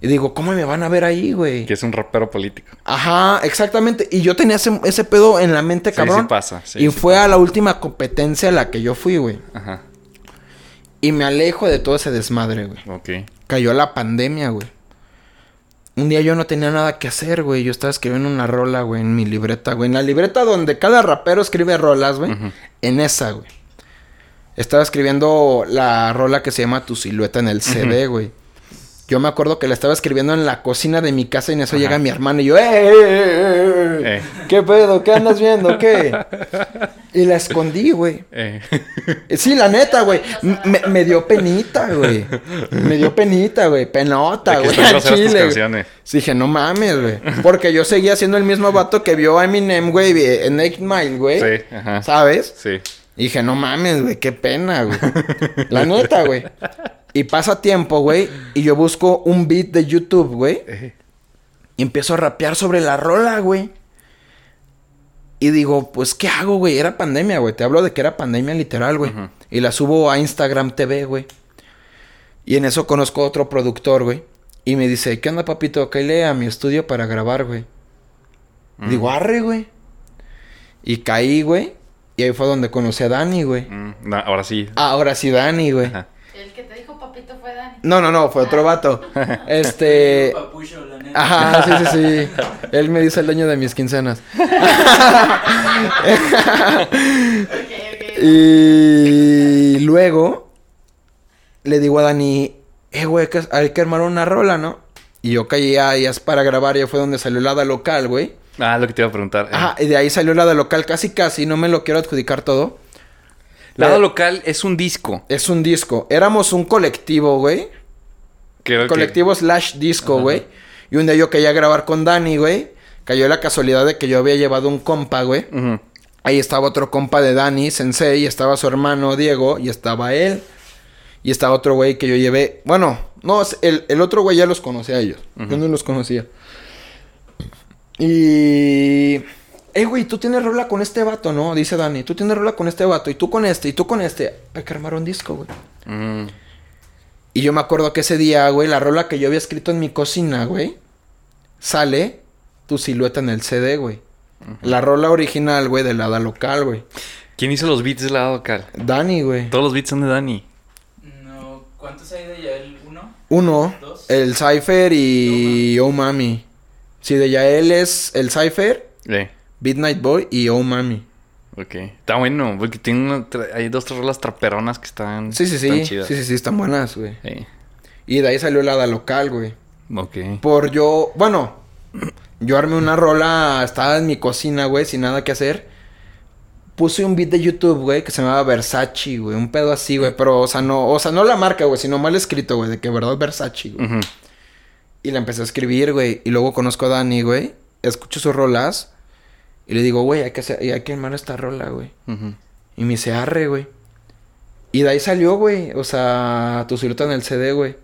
Y digo, ¿cómo me van a ver ahí, güey? Que es un rapero político. Ajá, exactamente. Y yo tenía ese, ese pedo en la mente, Sí, cabrón. sí pasa, sí, y sí fue pasa. a la última competencia a la que yo fui, güey. Ajá. Y me alejo de todo ese desmadre, güey. Ok. Cayó la pandemia, güey. Un día yo no tenía nada que hacer, güey. Yo estaba escribiendo una rola, güey, en mi libreta, güey. En la libreta donde cada rapero escribe rolas, güey. En esa, güey. Estaba escribiendo la rola que se llama Tu silueta en el CD, güey. Yo me acuerdo que la estaba escribiendo en la cocina de mi casa y en eso Ajá. llega mi hermano y yo, ¡eh! eh, eh, eh! Eh. ¿Qué pedo? ¿Qué andas viendo? ¿Qué? Y la escondí, güey. Eh. Eh, Sí, la neta, güey. Me, me dio penita, güey. Me dio penita, güey. Penota, güey. chile, güey. canciones. Sí, dije, no mames, güey. Porque yo seguía siendo el mismo vato que vio a Eminem, güey, en 8 Mile, güey. Sí, ajá. ¿Sabes? Sí. Y dije, no mames, güey, qué pena, güey. La neta, güey. Y pasa tiempo, güey, y yo busco un beat de YouTube, güey. Y empiezo a rapear sobre la rola, güey. Y digo, pues, ¿qué hago, güey? Era pandemia, güey. Te hablo de que era pandemia literal, güey. Y la subo a Instagram TV, güey. Y en eso conozco a otro productor, güey. Y me dice, ¿qué onda, papito? Cállate a mi estudio para grabar, güey. Mm. Digo, arre, güey. Y caí, güey. Y ahí fue donde conocí a Dani, güey. Mm, no, ahora sí. Ahora sí, Dani, güey. El que te dijo papito fue Dani. No, no, no, fue otro vato. Este. Papucho, la neta. Ajá, sí, sí, sí. Él me dice el dueño de mis quincenas. Ok, ok. Y luego le digo a Dani, eh, güey, hay que- hay que armar una rola, ¿no? Y yo caí ahí es para grabar y ahí fue donde salió la da local, güey. Ah, lo que te iba a preguntar. Eh, Ajá, y de ahí salió la da local casi casi, no me lo quiero adjudicar todo. Lado Pero- local es un disco. Es un disco. Éramos un colectivo, güey. Que- colectivo slash disco, Ajá. güey. Y un día yo quería grabar con Dani, güey. Cayó la casualidad de que yo había llevado un compa, güey. Ahí estaba otro compa de Dani, Sensei, y estaba su hermano Diego, y estaba él. Y estaba otro güey que yo llevé. Bueno, no, el, el otro güey ya los conocía a ellos. Yo no los conocía. Y. Eh, güey, tú tienes rola con este vato, ¿no? Dice Dani. Tú tienes rola con este vato, y tú con este, y tú con este. Hay que armar un disco, güey. Mm. Y yo me acuerdo que ese día, güey, la rola que yo había escrito en mi cocina, güey, sale tu silueta en el CD, güey. La rola original, güey, de la da local, güey. ¿Quién hizo los beats de lado local? Dani, güey. Todos los beats son de Dani. No, ¿cuántos hay de Yael? ¿Uno? Uno, Dos. el Cypher y Oh Mami. Sí, de Yael es el Cypher, Eh. Midnight Boy y Oh Mami. Ok. Está bueno, porque tiene una hay dos tres rolas traperonas que están. Sí, sí, sí. están Sí, chidas. sí, sí, están buenas, güey. Eh. Y de ahí salió la da local, güey. Ok. Por yo, bueno, Yo armé una rola, estaba en mi cocina, güey, sin nada que hacer. Puse un beat de YouTube, güey, que se llamaba Versace, güey, un pedo así, güey, pero, o sea, no, o sea, no la marca, güey, sino mal escrito, güey, de que verdad Versace, güey. Y la empecé a escribir, güey, y luego conozco a Dani, güey, escucho sus rolas, y le digo, güey, hay que hacer, hay que armar esta rola, güey. Ujú. Y me dice, arre, güey. Y de ahí salió, güey, o sea, tu silueta en el CD, güey.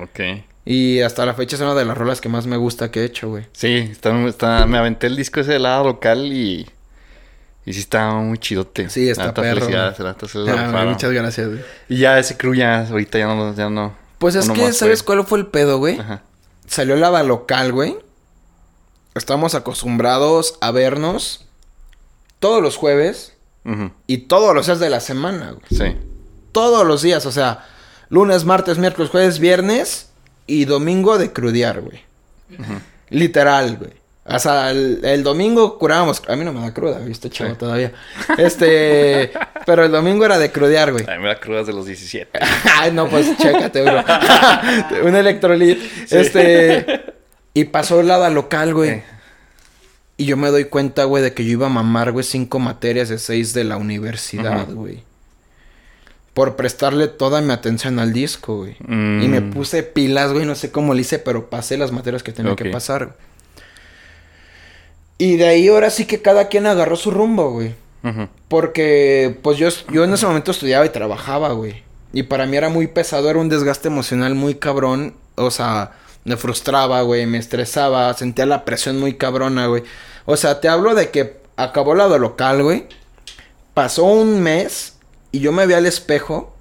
Ok. Y hasta la fecha es una de las rolas que más me gusta que he hecho, güey. Sí, está, está- me aventé el disco ese de lado local y... Y sí está muy chidote. Sí, está La neta, perro, Ah, muchas gracias, güey. Y ya ese crew ya ahorita ya no... Ya no Pues es que, ¿sabes cuál fue el pedo, güey? Ajá. Salió la local, güey. Estamos acostumbrados a vernos todos los jueves y todos los días de la semana, güey. Sí. Todos los días, o sea, lunes, martes, miércoles, jueves, viernes y domingo de crudear, güey. Literal, güey. O sea, el, el domingo curábamos. A mí no me da cruda, estoy chavo Sí. todavía. Este. pero el domingo era de crudear, güey. A mí me da crudas de los 17. Ay, no, pues chécate, bro. Un electrolit. Este. Y pasó la local, güey. Y yo me doy cuenta, güey, de que yo iba a mamar, güey, cinco materias de seis de la universidad, güey. Por prestarle toda mi atención al disco, güey. Mm. Y me puse pilas, güey, no sé cómo le hice, pero pasé las materias que tenía que pasar. güey. Y de ahí ahora sí que cada quien agarró su rumbo, güey. Porque, pues yo, yo en ese momento estudiaba y trabajaba, güey. Y para mí era muy pesado, era un desgaste emocional muy cabrón. O sea, me frustraba, güey, me estresaba, sentía la presión muy cabrona, güey. O sea, te hablo de que acabó la de local, güey. Pasó un mes y yo me vi al espejo.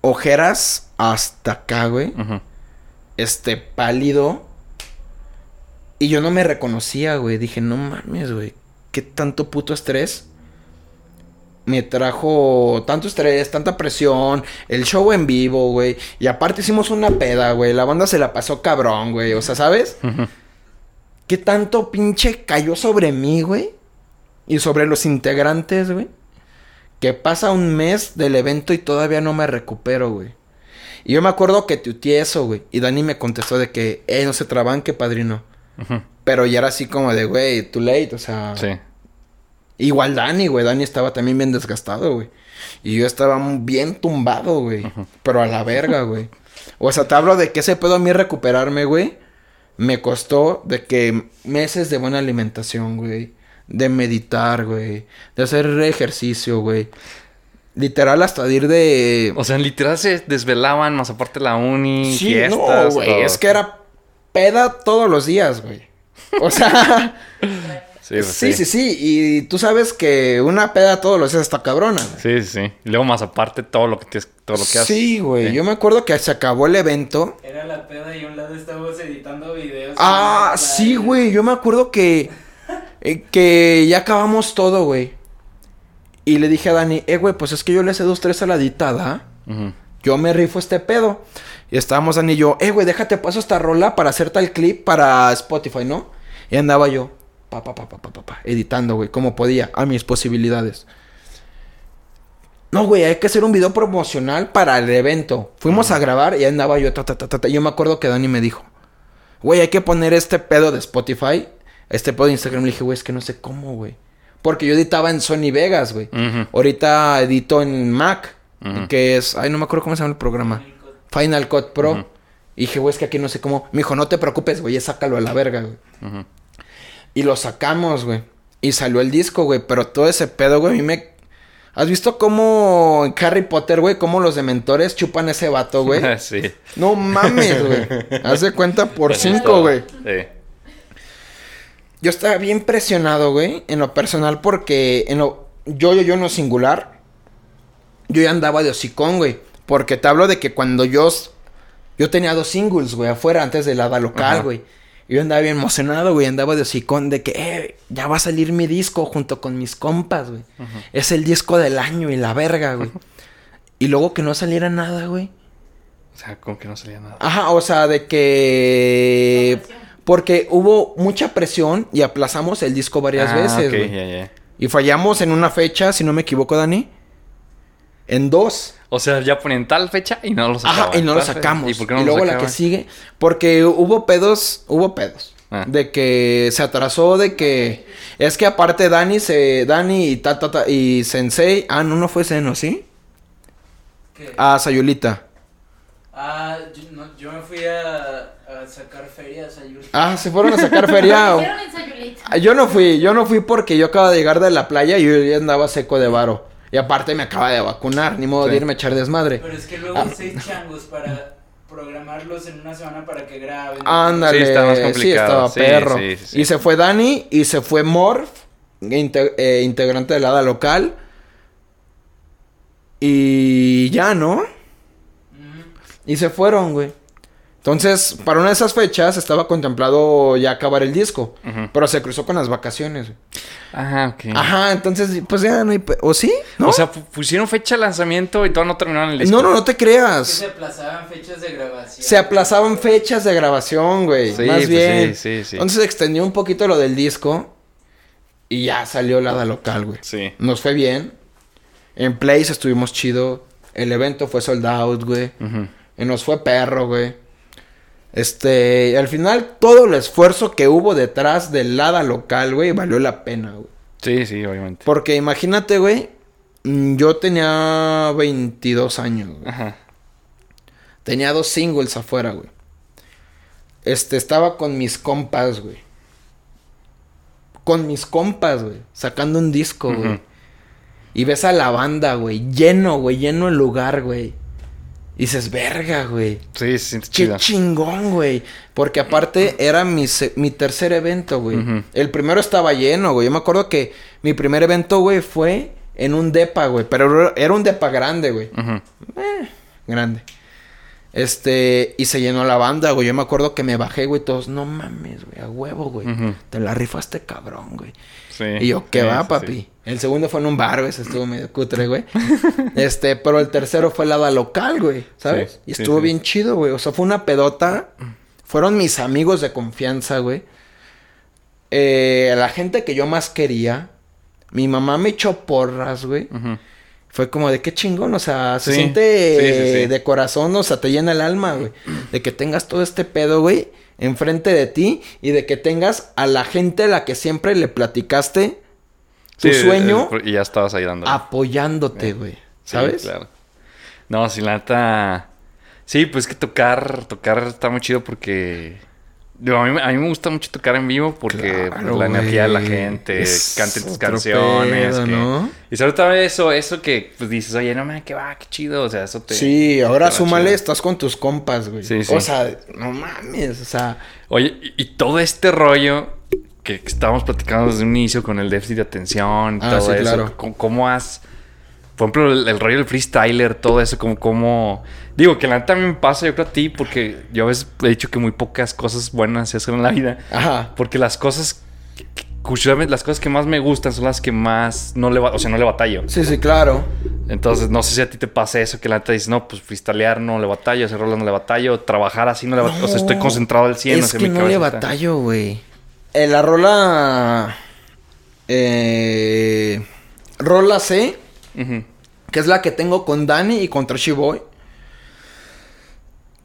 Ojeras hasta acá, güey. Este, pálido. Y yo no me reconocía, güey. Dije, no mames, güey. ¿Qué tanto puto estrés? Me trajo tanto estrés, tanta presión, el show en vivo, güey. Y aparte hicimos una peda, güey. La banda se la pasó cabrón, güey. O sea, ¿sabes? ¿Qué tanto pinche cayó sobre mí, güey? Y sobre los integrantes, güey. Que pasa un mes del evento y todavía no me recupero, güey. Y yo me acuerdo que tuiteé eso, güey. Y Dani me contestó de que, eh, no se trabanque, padrino. Pero ya era así como de, güey, too late, o sea. Sí. Igual Dani, güey. Dani estaba también bien desgastado, güey. Y yo estaba bien tumbado, güey. Pero a la verga, güey. O sea, te hablo de que ese pedo a mí recuperarme, güey. Me costó de que meses de buena alimentación, güey. De meditar, güey. De hacer ejercicio, güey. Literal hasta de ir de... O sea, literal se desvelaban, más aparte la uni, Sí, fiestas. no, güey. Es que era peda todos los días, güey. O sea... Sí, pues, sí, sí, sí. Y tú sabes que una peda todos los días está cabrona, güey. Sí, sí, sí. Y luego más aparte todo lo que tienes, todo lo que haces. Sí, güey. Sí. Yo me acuerdo que se acabó el evento. Era la peda y a un lado estábamos editando videos. Ah, sí, güey. Yo me acuerdo que. eh, que ya acabamos todo, güey. Y le dije a Dani, eh, güey, pues es que yo le sé dos, tres a la ditada. Ujú. Yo me rifo este pedo. Y estábamos Dani y yo, eh, güey, déjate paso esta rola para hacer tal clip para Spotify, ¿no? Y andaba yo, pa, pa, pa, pa, pa, pa, pa, editando, güey, como podía, a mis posibilidades. No, güey, hay que hacer un video promocional para el evento. Fuimos a grabar y andaba yo, ta, ta, ta, ta, ta. Yo me acuerdo que Dani me dijo, güey, hay que poner este pedo de Spotify, este pedo de Instagram. Le dije, güey, es que no sé cómo, güey. Porque yo editaba en Sony Vegas, güey. Ahorita edito en Mac, que es, ay, no me acuerdo cómo se llama el programa. Final Cut Pro. Y dije, güey, es que aquí no sé cómo. Me dijo, no te preocupes, güey, ya sácalo a la verga, güey. Y lo sacamos, güey. Y salió el disco, güey. Pero todo ese pedo, güey, a mí me. ¿Has visto cómo en Harry Potter, güey, cómo los dementores chupan ese vato, güey? sí. No mames, güey. Haz de cuenta por cinco, güey. Sí. Yo estaba bien presionado, güey, en lo personal, porque en lo. Yo, yo, yo, en lo singular. Yo ya andaba de hocicón, güey. Porque te hablo de que cuando yo. Yo tenía dos singles, güey, afuera antes de la local, güey. Yo andaba bien emocionado, güey. Andaba de hocicón de que, eh, ya va a salir mi disco junto con mis compas, güey. Es el disco del año y la verga, güey. Y luego que no saliera nada, güey. O sea, como que no salía nada. Ajá, o sea, de que... Porque hubo mucha presión y aplazamos el disco varias Ah, veces, ok, güey. Y fallamos en una fecha, si no me equivoco, Dani. En dos. O sea, ya ponían tal fecha y no lo. Ajá, y no lo sacamos. ¿Y por qué no y lo luego la que sigue. Porque hubo pedos, hubo pedos. Ah. De que se atrasó, de que... Es que aparte Dani, se... Dani y, ta, ta, ta- y Sensei... Ah, no, no fue Seno, ¿sí? ¿Qué? Ah, Sayulita. Ah, yo, no, yo me fui a, a sacar ferias a Yuri. Ah, se fueron a sacar feria. o- Hicieron en Sayulita. Ah, Yo no fui, yo no fui porque yo acaba de llegar de la playa y yo ya andaba seco de varo. Y aparte me acaba de vacunar, ni modo de Sí. irme a echar desmadre. Pero es que luego Ah. seis changos para programarlos en una semana para que graben. Ándale, Sí, está más complicado. estaba Sí, perro. sí, sí, sí. Y se fue Dani y se fue Morph, inte- eh, integrante de la hada local. Y ya, ¿no? Ujú. Y se fueron, güey. Entonces, para una de esas fechas estaba contemplado ya acabar el disco. Pero se cruzó con las vacaciones. Ajá, ok. Ajá, entonces, pues ya no hay... ¿O sí? ¿No? O sea, pu- pusieron fecha de lanzamiento y todavía no terminaron el disco. no, no, no te Que creas. se aplazaban fechas de grabación. Se aplazaban fechas de grabación, güey. Sí, más pues bien. sí, sí, sí. Entonces se extendió un poquito lo del disco. Y ya salió la hada local, güey. Sí. Nos fue bien. En Place estuvimos chido. El evento fue sold out, güey. Ujú. Y nos fue perro, güey. Este, al final todo el esfuerzo que hubo detrás del hada local, güey, valió la pena, güey. Sí, sí, obviamente. Porque imagínate, güey, mm, yo tenía 22 años, güey. Ajá. Tenía dos singles afuera, güey. Este, estaba con mis compas, güey. Con mis compas, güey. Sacando un disco, güey. Y ves a la banda, güey. Lleno, güey. Lleno el lugar, güey. Y dices, verga, güey. Sí, sí, Qué chido. chingón, güey. Porque aparte era mi, mi tercer evento, güey. El primero estaba lleno, güey. Yo me acuerdo que mi primer evento, güey, fue en un depa, güey. Pero era un depa grande, güey Ujú. grande. Este, y se llenó la banda, güey. Yo me acuerdo que me bajé, güey, todos, no mames, güey, a huevo, güey. Te la rifaste cabrón, güey. Sí. Y yo, ¿qué Sí, va, papi? sí. El segundo fue en un bar, güey, ese estuvo medio cutre, güey. este, pero el tercero fue la local, güey, ¿sabes? Y estuvo bien chido, güey. O sea, fue una pedota. Fueron mis amigos de confianza, güey. Eh, la gente que yo más quería. Mi mamá me echó porras, güey. Ujú. Fue como de qué chingón, o sea, se Sí, siente sí, sí, sí. de corazón, o sea, te llena el alma, güey. De que tengas todo este pedo, güey, enfrente de ti y de que tengas a la gente a la que siempre le platicaste tu Sí, sueño y ya estabas ahí apoyándote, güey. Sí, ¿Sabes? claro. No, sí, la neta. Sí, pues que tocar, tocar está muy chido porque. Digo, a, mí, a mí me gusta mucho tocar en vivo porque Claro, pues, la energía de la gente, Es canten tus canciones. pedo, que- ¿no? Y sobre todo eso, eso que pues dices, oye, no mames, que va, qué chido. O sea, eso te. Sí, ahora te súmale, chido. estás con tus compas, güey. Sí, sí. O sea, no mames, o sea, Oye, y, y todo este rollo que, estábamos platicando desde un inicio con el déficit de atención, Ah, todo sí, eso. claro. ¿cómo, cómo has. Por ejemplo, el, el rollo del freestyler, todo eso, como, como... Digo, que la neta también me pasa, yo creo a ti, porque yo a veces he dicho que muy pocas cosas buenas se hacen en la vida. ajá. Porque las cosas... curiosamente, las cosas que más me gustan son las que más no le, o sea, no le batallo. Sí, sí, claro. Entonces, no sé si a ti te pasa eso, que la neta dices, no, pues freestylear no le batallo, hacer rolas no le batallo, trabajar así no le batallo. o sea, estoy concentrado al 100. o Es que no le batallo, güey. Eh, la rola. Eh, rola C, Ujú. que es la que tengo con Dani y con Trashy Boy.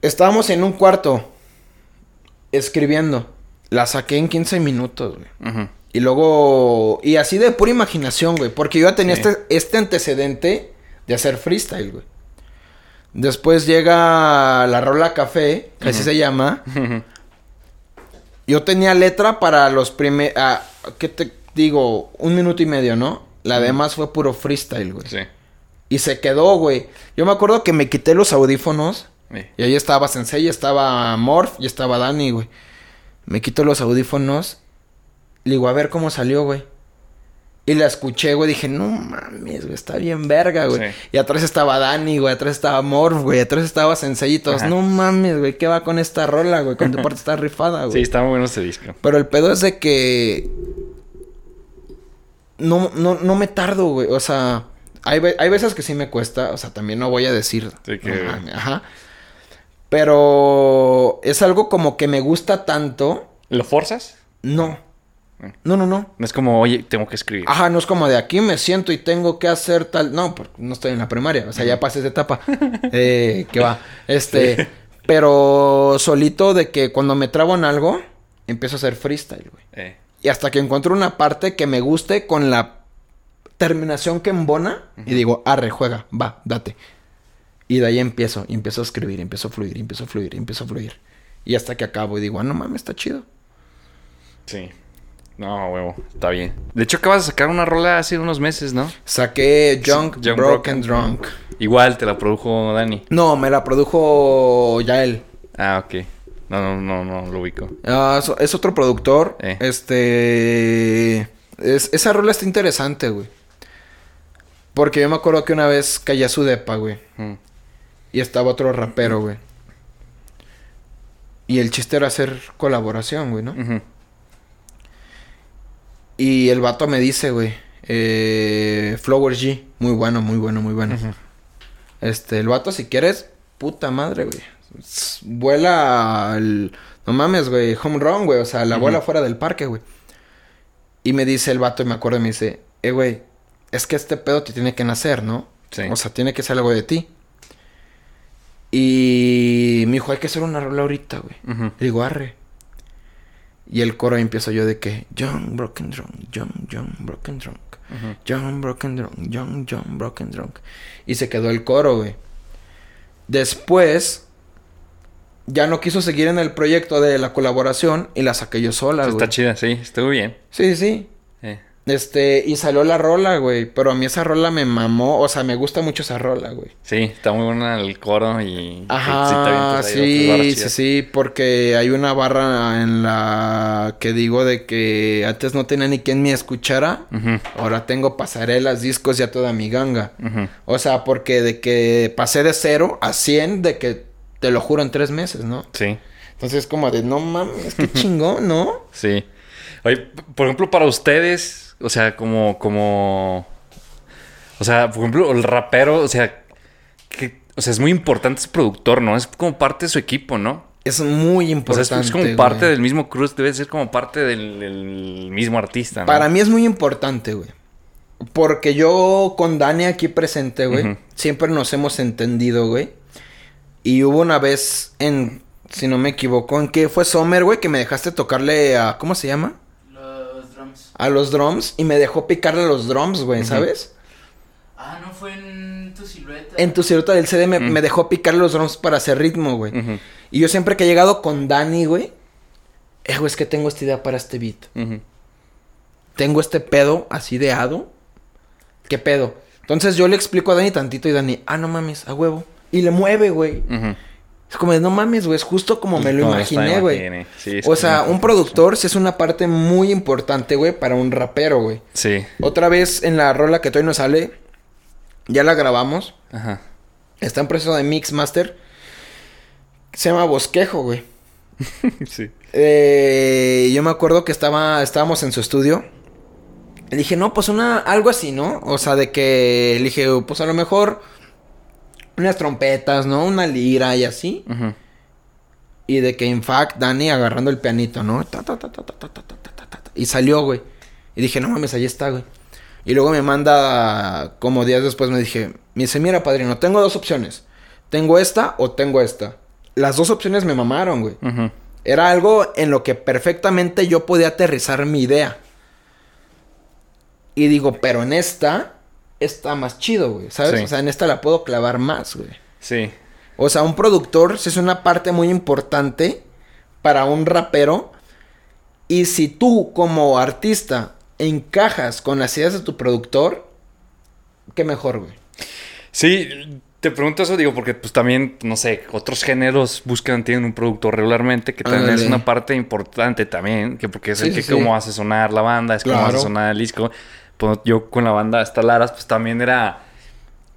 Estábamos en un cuarto escribiendo. La saqué en 15 minutos, güey. Y luego. Y así de pura imaginación, güey. Porque yo ya tenía Sí. este, este antecedente de hacer freestyle, güey. Después llega la rola café, que así se llama. Yo tenía letra para los primeros. ¿Qué te digo? Un minuto y medio, ¿no? La demás fue puro freestyle, güey. Sí. Y se quedó, güey. Yo me acuerdo que me quité los audífonos. Y ahí estaba Sensei, estaba Morph y estaba Dani, güey. Me quito los audífonos. Le digo, a ver cómo salió, güey. Y la escuché, güey. Dije, no mames, güey. Está bien verga, güey. Sí. Y atrás estaba Dani, güey. Atrás estaba Morph, güey. Atrás estaba Sensei y todos. Ajá. No mames, güey. ¿Qué va con esta rola, güey? Con tu parte está rifada, güey. Sí, está muy bueno ese disco. Pero el pedo es de que. No, no, no me tardo, güey. O sea, hay, hay veces que sí me cuesta. O sea, también no voy a decir. Sí, Ajá. Pero es algo como que me gusta tanto. ¿Lo forzas? No. Mm. No, no, no. No es como, oye, tengo que escribir. Ajá, no es como de aquí me siento y tengo que hacer tal. No, porque no estoy en la primaria. O sea, ya pasé esa etapa. eh, que va. Este. Pero solito de que cuando me trabo en algo, empiezo a hacer freestyle, güey. Eh. Y hasta que encuentro una parte que me guste con la terminación que embona. Y digo, arre, juega, va, date. Y de ahí empiezo, y empiezo a escribir, y empiezo a fluir, y empiezo a fluir, y empiezo a fluir. Y hasta que acabo y digo, ah, no mames, está chido. Sí. No, huevo, está bien. De hecho, acabas de sacar una rola hace unos meses, ¿no? Saqué Junk, Broken. Drunk. Igual te la produjo Dani. No, me la produjo Yael. Ah, ok. No, no, no, no lo ubico. Ah, es otro productor. Eh. Este. es- esa rola está interesante, güey. Porque yo me acuerdo que una vez caí a su depa, güey. Mm. Y estaba otro rapero, güey. Y el chiste era hacer colaboración, güey, ¿no? Y el vato me dice, güey. Eh, Flower G. Muy bueno, muy bueno, muy bueno. Este, el vato, si quieres, puta madre, güey. Vuela al. No mames, güey. Home run, güey. O sea, la vuela fuera del parque, güey. Y me dice el vato, y me acuerdo, y me dice, eh, güey, es que este pedo te tiene que nacer, ¿no? Sí. O sea, tiene que ser algo de ti. Y me dijo, hay que hacer una rola ahorita, güey. Digo, arre. Y el coro empiezo yo de que, Young Broken Drunk, Young, Young Broken Drunk. Ujú. Young Broken Drunk, Young, Young Broken Drunk. Y se quedó el coro, güey. Después, ya no quiso seguir en el proyecto de la colaboración y la saqué yo sola, güey. Está chida, sí, estuvo bien. Sí, sí. Este, y salió la rola, güey. Pero a mí esa rola me mamó. O sea, me gusta mucho esa rola, güey. Sí, está muy buena el coro y... Ajá, sí, sí, sí, sí, porque hay una barra en la que digo de que antes no tenía ni quien me escuchara, ahora tengo pasarelas, discos y a toda mi ganga. O sea, porque de que pasé de cero a 100, de que te lo juro en tres meses, ¿no? Sí, Entonces es como de, no mames, qué chingón, ¿no? sí. Oye, por ejemplo, para ustedes, o sea, como, como... O sea, por ejemplo, el rapero, o sea, que, o sea, es muy importante ese productor, ¿no? Es como parte de su equipo, ¿no? Es muy O sea, importante. es, como parte güey. del mismo cruz, debe ser como parte del, del mismo artista, ¿no? Para mí es muy importante, güey. Porque yo con Dani aquí presente, güey, siempre nos hemos entendido, güey. Y hubo una vez en, si no me equivoco, en que fue Summer, güey, que me dejaste tocarle a, ¿cómo se llama? A los drums y me dejó picarle a los drums, güey. ¿sabes? Ah, no fue en tu silueta. En tu silueta del CD me, me dejó picarle los drums para hacer ritmo, güey. Y yo siempre que he llegado con Dani, güey, eh, güey, es que tengo esta idea para este beat. tengo este pedo así de hado. ¿Qué pedo? Entonces yo le explico a Dani tantito y Dani, ah, no mames, a huevo. Y le mueve, güey. Es como de, no mames, güey, es justo como me lo imaginé, güey. Sí, es O sea, un productor sí es una parte muy importante, güey, para un rapero, güey. Sí. Otra vez en la rola que todavía no sale, ya la grabamos. Ajá. Está en proceso de mix master. Se llama Bosquejo, güey. sí. Eh, yo me acuerdo que estaba, estábamos en su estudio. Le dije, no, pues una, algo así, ¿no? O sea, de que le dije, pues a lo mejor unas trompetas, ¿no? Una lira y así. Y de que, en fact, Dani agarrando el pianito, ¿no? Y salió, güey. Y dije, no mames, ahí está, güey. Y luego me manda, como días después, me dije, me dice, mira, padrino, tengo dos opciones. Tengo esta o tengo esta. Las dos opciones me mamaron, güey. Era algo en lo que perfectamente yo podía aterrizar mi idea. Y digo, pero en esta está más chido, güey, ¿sabes? Sí. O sea, en esta la puedo clavar más, güey. Sí. O sea, un productor es una parte muy importante para un rapero. Y si tú como artista encajas con las ideas de tu productor, qué mejor, güey. Sí, te pregunto eso, digo, porque pues también, no sé, otros géneros buscan, tienen un productor regularmente, que también es una parte importante también, que porque es el que sí, cómo hace sonar la banda, es cómo Claro. hace sonar el disco. Pues yo con la banda Estalaras, pues también era,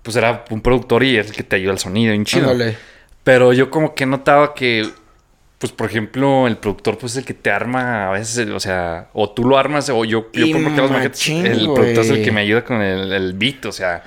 pues era un productor y es el que te ayuda al sonido, bien chido. Pero yo como que notaba que, pues por ejemplo, el productor pues es el que te arma a veces, o sea, o tú lo armas o yo, yo por ejemplo, los maquetes, el productor es el que me ayuda con el, el beat, o sea,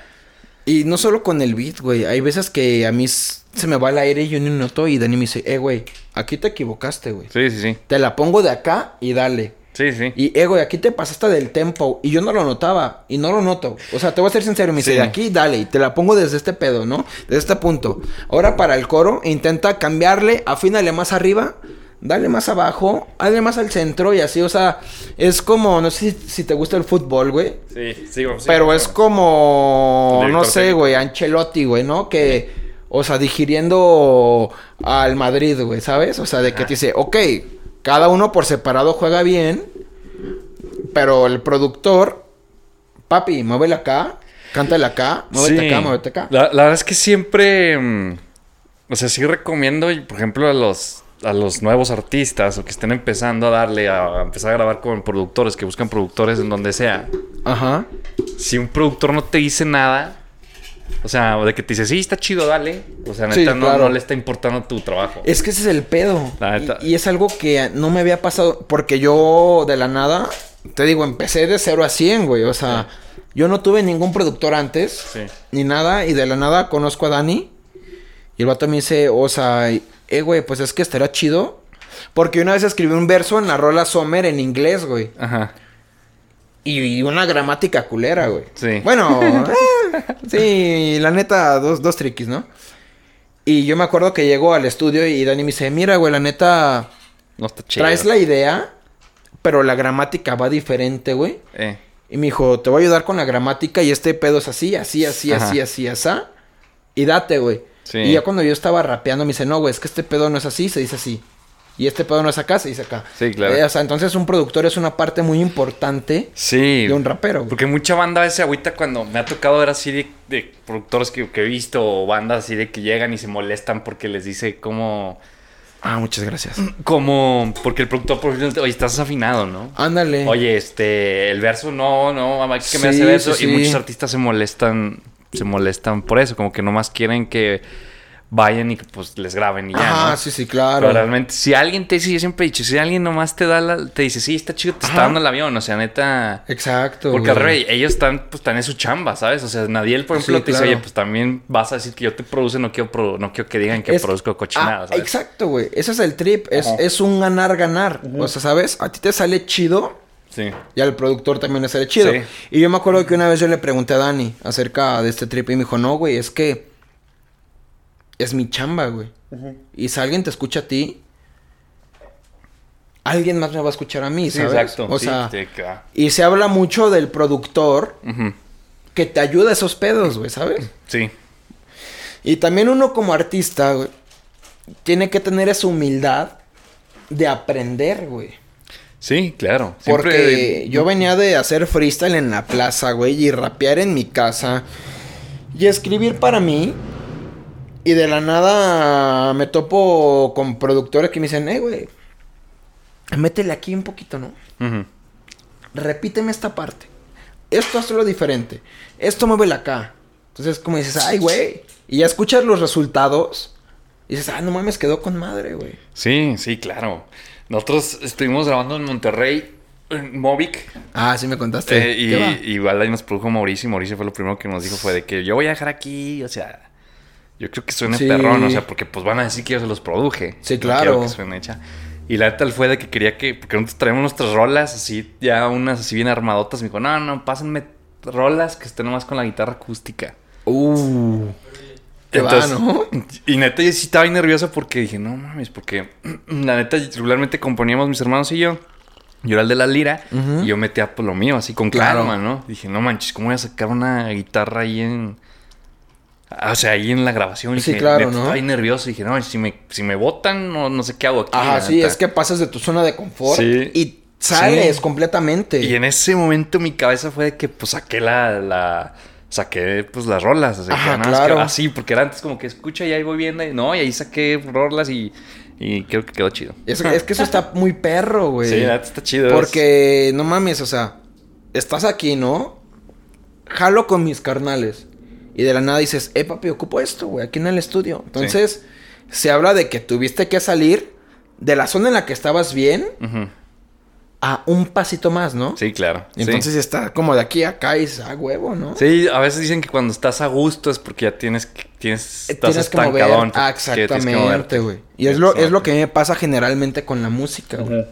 Y no solo con el beat, güey. Hay veces que a mí se me va el aire y yo ni noto y Dani me dice, eh, güey, aquí te equivocaste, güey. sí, sí, sí, Te la pongo de acá y dale. sí, sí. Y, eh, güey, aquí te pasaste del tempo. Y yo no lo notaba. Y no lo noto. O sea, te voy a ser sincero. Me dice, Sí. de aquí, dale. Y te la pongo desde este pedo, ¿no? Desde este punto. Ahora para el coro, intenta cambiarle, afínale más arriba. Dale más abajo, dale más al centro y así, o sea, es como, no sé si, si te gusta el fútbol, güey. Sí, sí, sí, Pero es como, no sé, güey, Ancelotti, güey, ¿no? Que, o sea, digiriendo al Madrid, güey, ¿sabes? O sea, de que te dice, ok, cada uno por separado juega bien, pero el productor, papi, muévele acá, cántale acá, muévete acá, muévete acá. La, la verdad es que siempre. mm, o sea, sí recomiendo, por ejemplo, a los, a los nuevos artistas o que estén empezando a darle, a, a empezar a grabar con productores, que buscan productores en donde sea. Ajá. Si un productor no te dice nada, o sea, o de que te dice, sí, está chido, dale. O sea, neta, no, claro. no le está importando tu trabajo. Es que ese es el pedo. La neta. Y, y es algo que no me había pasado. Porque yo de la nada, te digo, empecé de 0 a 100, güey. O sea, yo no tuve ningún productor antes. Sí. Ni nada. Y de la nada conozco a Dani. Y el vato me dice, o sea, eh, güey, pues es que estaría chido. Porque una vez escribí un verso en la rola Sommer en inglés, güey. Ajá. Y una gramática culera, güey. Sí. Bueno, eh, sí, la neta, dos, dos triquis, ¿no? Y yo me acuerdo que llego al estudio y Dani me dice, mira, güey, la neta, No está chido. traes la idea, pero la gramática va diferente, güey. Eh. Y me dijo, te voy a ayudar con la gramática y este pedo es así, así, así, Ajá. así, así, así. Y date, güey. Sí. Y ya cuando yo estaba rapeando me dice, no, güey, es que este pedo no es así, se dice así. Y este pedo no es acá, se dice acá. Sí, claro. Eh, o sea, entonces un productor es una parte muy importante Sí. de un rapero. güey. Porque mucha banda a veces agüita cuando me ha tocado ver así de, de productores que, que he visto o bandas así de que llegan y se molestan porque les dice cómo... Ah, muchas gracias. Como... Porque el productor, por ejemplo, oye, estás afinado, ¿no? Ándale. Oye, este, el verso no, no, mamá, que me hace verso. sí, Y muchos artistas se molestan, se molestan por eso, como que nomás quieren que vayan y que pues les graben y ya, ¿no? sí, sí, claro. Pero realmente, si alguien te dice, yo siempre he dicho, si alguien nomás te da la, te dice, sí, está chido, te está dando el avión, o sea, neta. Exacto. Porque al revés, ellos están, pues, están en su chamba, ¿sabes? O sea, Nadiel, por ejemplo, Sí, te dice, oye, pues también vas a decir que yo te produce, no quiero, no quiero que digan que Es- produzco cochinadas, Ah, exacto, güey. Ese es el trip. Es, es un ganar-ganar. O sea, ¿sabes? A ti te sale chido Sí. y al productor también le sale chido. Sí. Y yo me acuerdo que una vez yo le pregunté a Dani acerca de este trip y me dijo, no, güey, es que es mi chamba, güey. Y si alguien te escucha a ti, alguien más me va a escuchar a mí, Sí, ¿sabes? exacto. O sí, sea, y se habla mucho del productor que te ayuda a esos pedos, güey, ¿sabes? Sí. Y también uno como artista, güey, tiene que tener esa humildad de aprender, güey. Sí, claro. Siempre- Porque yo venía de hacer freestyle en la plaza, güey, y rapear en mi casa. Y escribir para mí. Y de la nada me topo con productores que me dicen, eh, güey, métele aquí un poquito, ¿no? Repíteme esta parte. Esto hazlo diferente. Esto muévelo acá. Entonces, como dices, ay, güey. Y ya escuchas los resultados. Y dices, ah, no mames, quedó con madre, güey. Sí, sí, claro. Nosotros estuvimos grabando en Monterrey, en Movic. Ah, sí me contaste. eh, y igual ahí nos produjo Mauricio. Y Mauricio fue lo primero que nos dijo: fue de que yo voy a dejar aquí. O sea, yo creo que suene Sí. perrón. O sea, porque pues van a decir que yo se los produje. Sí, claro. que suene hecha. Y la neta fue de que quería que. Porque nosotros traemos nuestras rolas así, ya unas así bien armadotas. Me dijo: no, no, pásenme rolas que estén nomás con la guitarra acústica. Uh. Te va, ¿no? Y neta, yo sí estaba bien nervioso porque dije, no mames, porque la neta, regularmente componíamos mis hermanos y yo. Yo era el de la lira y yo metía por lo mío, así con Claro. calma, ¿no? Dije, no manches, ¿cómo voy a sacar una guitarra ahí en. Ah, O sea, ahí en la grabación. Y Sí, dije, claro, ¿no? Estaba bien nervioso. Dije, no, si me, si me botan, no, no sé qué hago aquí. Ajá, sí, neta. es que pasas de tu zona de confort Sí. y sales Sí. completamente. Y en ese momento mi cabeza fue de que, pues, saqué la... la saqué, pues, las rolas. O sea, Ajá, que claro. así, porque era antes como que escucha y ahí voy viendo. Y no, y ahí saqué rolas y, y creo que quedó chido. Es, es que eso está muy perro, güey. Sí, está chido. Porque, no mames, o sea, estás aquí, ¿no? Jalo con mis carnales. Y de la nada dices, eh, papi, ocupo esto, güey, aquí en el estudio. Entonces, se habla de que tuviste que salir de la zona en la que estabas bien Ujú. A un pasito más, ¿no? Sí, claro. Y Entonces está como de aquí a acá y dices, ah, huevo, ¿no? Sí. Sí, a veces dicen que cuando estás a gusto es porque ya tienes... que- tienes Eh, estás Tienes que mover. Ah, exactamente, güey. Y es lo, es lo que me pasa generalmente con la música, güey.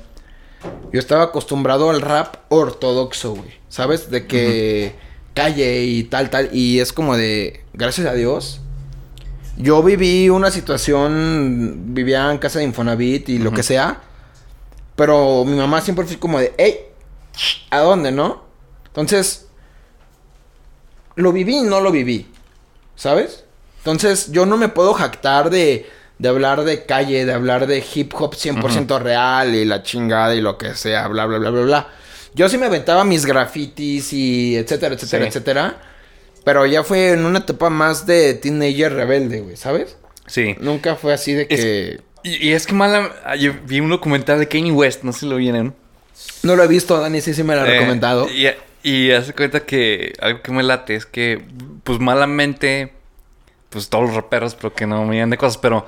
Yo estaba acostumbrado al rap ortodoxo, güey. ¿Sabes? De que calle y tal, tal. Y es como de, gracias a Dios, Yo viví una situación, vivía en casa de Infonavit y lo que sea, pero mi mamá siempre fue como de, hey, ¿a dónde, no? Entonces, lo viví y no lo viví, ¿sabes? Entonces, yo no me puedo jactar de, de hablar de calle, de hablar de hip hop 100% real y la chingada y lo que sea, bla, bla, bla, bla, bla. Yo sí me aventaba mis grafitis y etcétera, etcétera, Sí. etcétera. Pero ya fue en una etapa más de teenager rebelde, güey, ¿sabes? Sí. Nunca fue así de Es- que... Y, y es que mala. ah, Yo vi un documental de Kanye West, no sé si lo vieron. No lo he visto, Dani sí, sí me lo ha Eh, recomendado. Y, y hace cuenta que algo que me late es que, pues malamente, pues todos los raperos, pero que no me digan de cosas, pero.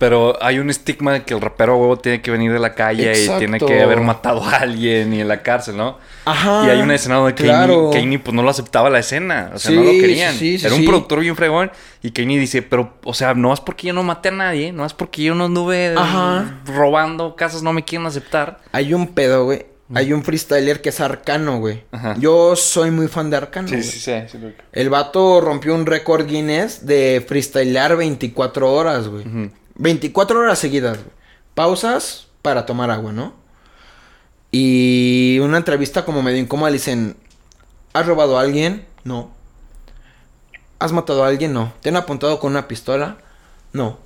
Pero hay un estigma de que el rapero huevo tiene que venir de la calle y tiene que haber matado a alguien y en la cárcel, ¿no? Ajá. Y hay una escena donde claro. Kanye, Kanye, pues no lo aceptaba la escena. O sea, Sí, no lo querían. sí, sí, Era un sí. productor bien fregón. Y Kanye dice, pero, o sea, no es porque yo no maté a nadie, no es porque yo no anduve Ajá. robando casas, no me quieren aceptar. Hay un pedo, güey. Hay un freestyler que es Arcano, güey. Ajá. Yo soy muy fan de Arcano, güey. sí, sí. lo- El vato rompió un récord Guinness de freestylear 24 horas, güey. Ujú. 24 horas seguidas, güey. Pausas para tomar agua, ¿no? Y una entrevista como medio incómoda le dicen, ¿has robado a alguien? No. ¿Has matado a alguien? No. ¿Te han apuntado con una pistola? No.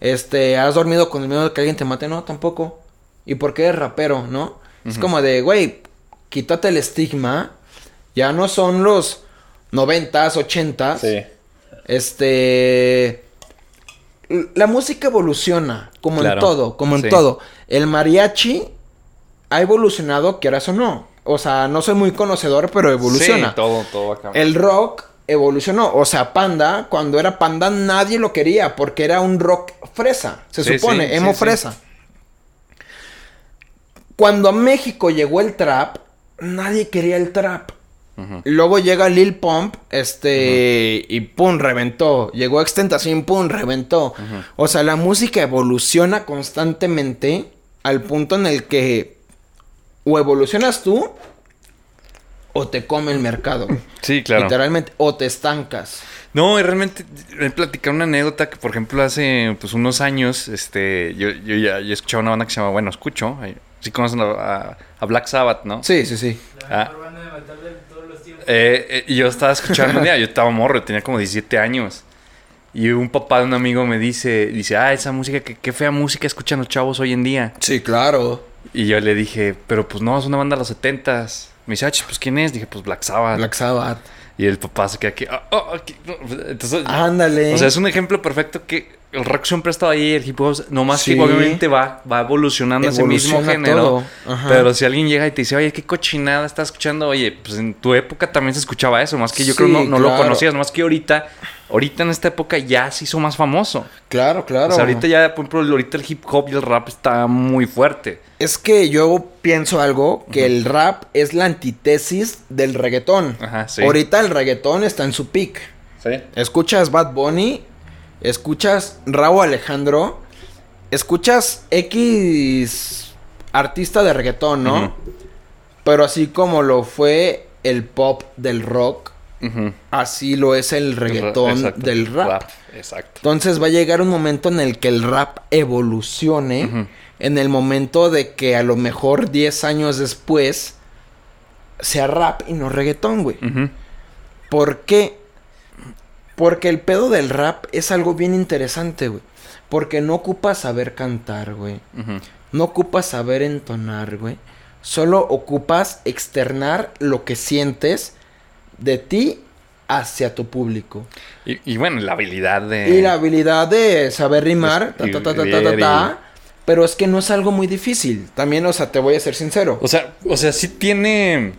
Este, ¿has dormido con el miedo de que alguien te mate? No, tampoco. ¿Y por qué eres rapero, no? Es como de, güey, quítate el estigma. Ya no son los noventas, ochentas. Este. La música evoluciona, como en todo, como en sí. todo. El mariachi ha evolucionado, quieras o no. O sea, no soy muy conocedor, pero evoluciona. Sí, todo, todo. El rock evolucionó. O sea, Panda, cuando era Panda, nadie lo quería porque era un rock fresa. Se Sí, supone, sí, emo fresa. Cuando a México llegó el trap, nadie quería el trap. Luego llega Lil Pump, este, y pum, reventó. Llegó Extentación, pum, reventó. O sea, la música evoluciona constantemente al punto en el que o evolucionas tú o te come el mercado. Sí, claro. Literalmente, o te estancas. No, realmente he platicado una anécdota que, por ejemplo, hace pues unos años, este, yo, yo ya yo escuchaba una banda que se llama, bueno, escucho, sí conocen a, a- Black Sabbath, ¿no? Sí, sí, sí. La Ah. mejor banda de metal de todos los tiempos. Eh, eh, yo estaba escuchando un día, yo estaba morro, tenía como 17 años. Y un papá de un amigo me dice, dice, ah, esa música, qué, qué fea música escuchan los chavos hoy en día. Sí, claro. Y yo le dije, pero pues no, es una banda de los 70s. Me dice, ah, pues ¿quién es? Dije, pues Black Sabbath. Black Sabbath. Y el papá se queda aquí, ah, ah, aquí, no. Entonces, Ándale. o sea, es un ejemplo perfecto que el rock siempre ha estado ahí, el hip hop, nomás Sí. que obviamente va, va evolucionando ese mismo género. Pero si alguien llega y te dice, oye, qué cochinada estás escuchando, oye, pues en tu época también se escuchaba eso, más que yo Sí, creo no, no lo conocías, más que ahorita, ahorita en esta época ya se hizo más famoso. Claro, claro. O sea, ahorita ya, por ejemplo, ahorita el hip hop y el rap está muy fuerte. Es que yo pienso algo, que el rap es la antítesis del reggaetón. Ajá, sí. Ahorita el reggaetón está en su peak. Sí. Escuchas Bad Bunny, escuchas Raúl Alejandro, escuchas X artista de reggaetón, ¿no? Pero así como lo fue el pop del rock, así lo es el reggaetón Exacto. del rap. Exacto. Entonces va a llegar un momento en el que el rap evolucione. En el momento de que a lo mejor 10 años después sea rap y no reggaetón, güey. ¿Por qué? Porque el pedo del rap es algo bien interesante, güey. Porque no ocupas saber cantar, güey. No ocupas saber entonar, güey. Solo ocupas externar lo que sientes de ti hacia tu público. Y, y bueno, la habilidad de... Y la habilidad de saber rimar, ta, ta, ta, ta, ta, ta, Escribir ta, pero es que no es algo muy difícil. También, o sea, te voy a ser sincero. O sea, o sea, sí tiene.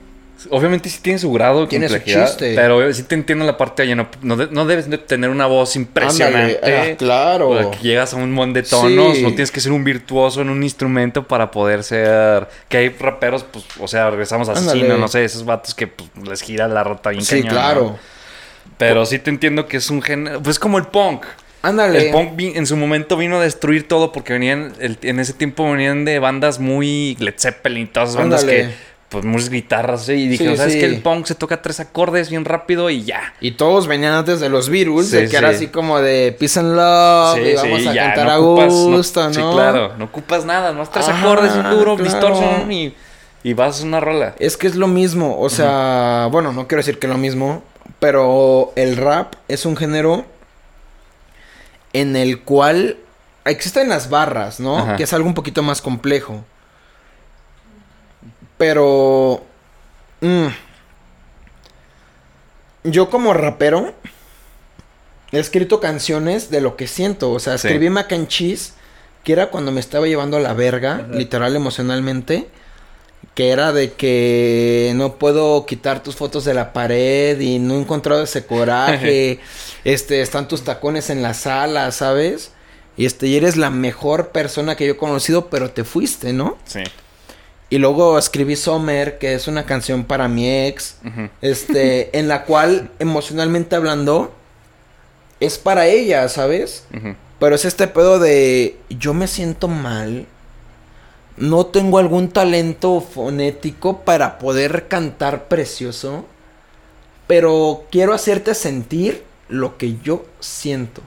Obviamente sí tiene su grado de Tiene su chiste. Pero sí te entiendo la parte de no, no, de- no debes de tener una voz impresionante. Ándale, ah, claro. O que llegas a un montón de tonos. Sí. No tienes que ser un virtuoso en un instrumento para poder ser. Que hay raperos, pues, o sea, regresamos a asesino, no sé, esos vatos que pues, les gira la rota bien sí, cañón, claro. ¿no? Pero sí te entiendo que es un género. Pues como el punk. Ándale. El punk en su momento vino a destruir todo porque venían, el- en ese tiempo venían de bandas muy Led Zeppelin y todas esas bandas Ándale. que pues muchas guitarras, y dije, Sí, ¿sabes sí. que El punk se toca tres acordes bien rápido y ya. Y todos venían antes de los Beatles, Sí, de que era sí. así como de Peace and Love, y vamos a ya, cantar no a ocupas- no- gusto, ¿no? Sí, claro, no ocupas nada, no tres Ajá, acordes, un duro, claro. distorsión y, y vas a una rola. Es que es lo mismo, o sea, bueno, no quiero decir que es lo mismo, pero el rap es un género en el cual existen las barras, ¿no? Ajá. Que es algo un poquito más complejo. Pero... mm, yo como rapero he escrito canciones de lo que siento, o sea, Sí. escribí Mac and Cheese, que era cuando me estaba llevando a la verga, literal emocionalmente que era de que no puedo quitar tus fotos de la pared y no he encontrado ese coraje. este, están tus tacones en la sala, ¿sabes? Y este, y eres la mejor persona que yo he conocido, pero te fuiste, ¿no? Sí. Y luego escribí Summer, que es una canción para mi ex, este, en la cual emocionalmente hablando es para ella, ¿sabes? Pero es este pedo de yo me siento mal. No tengo algún talento fonético para poder cantar precioso. Pero quiero hacerte sentir lo que yo siento.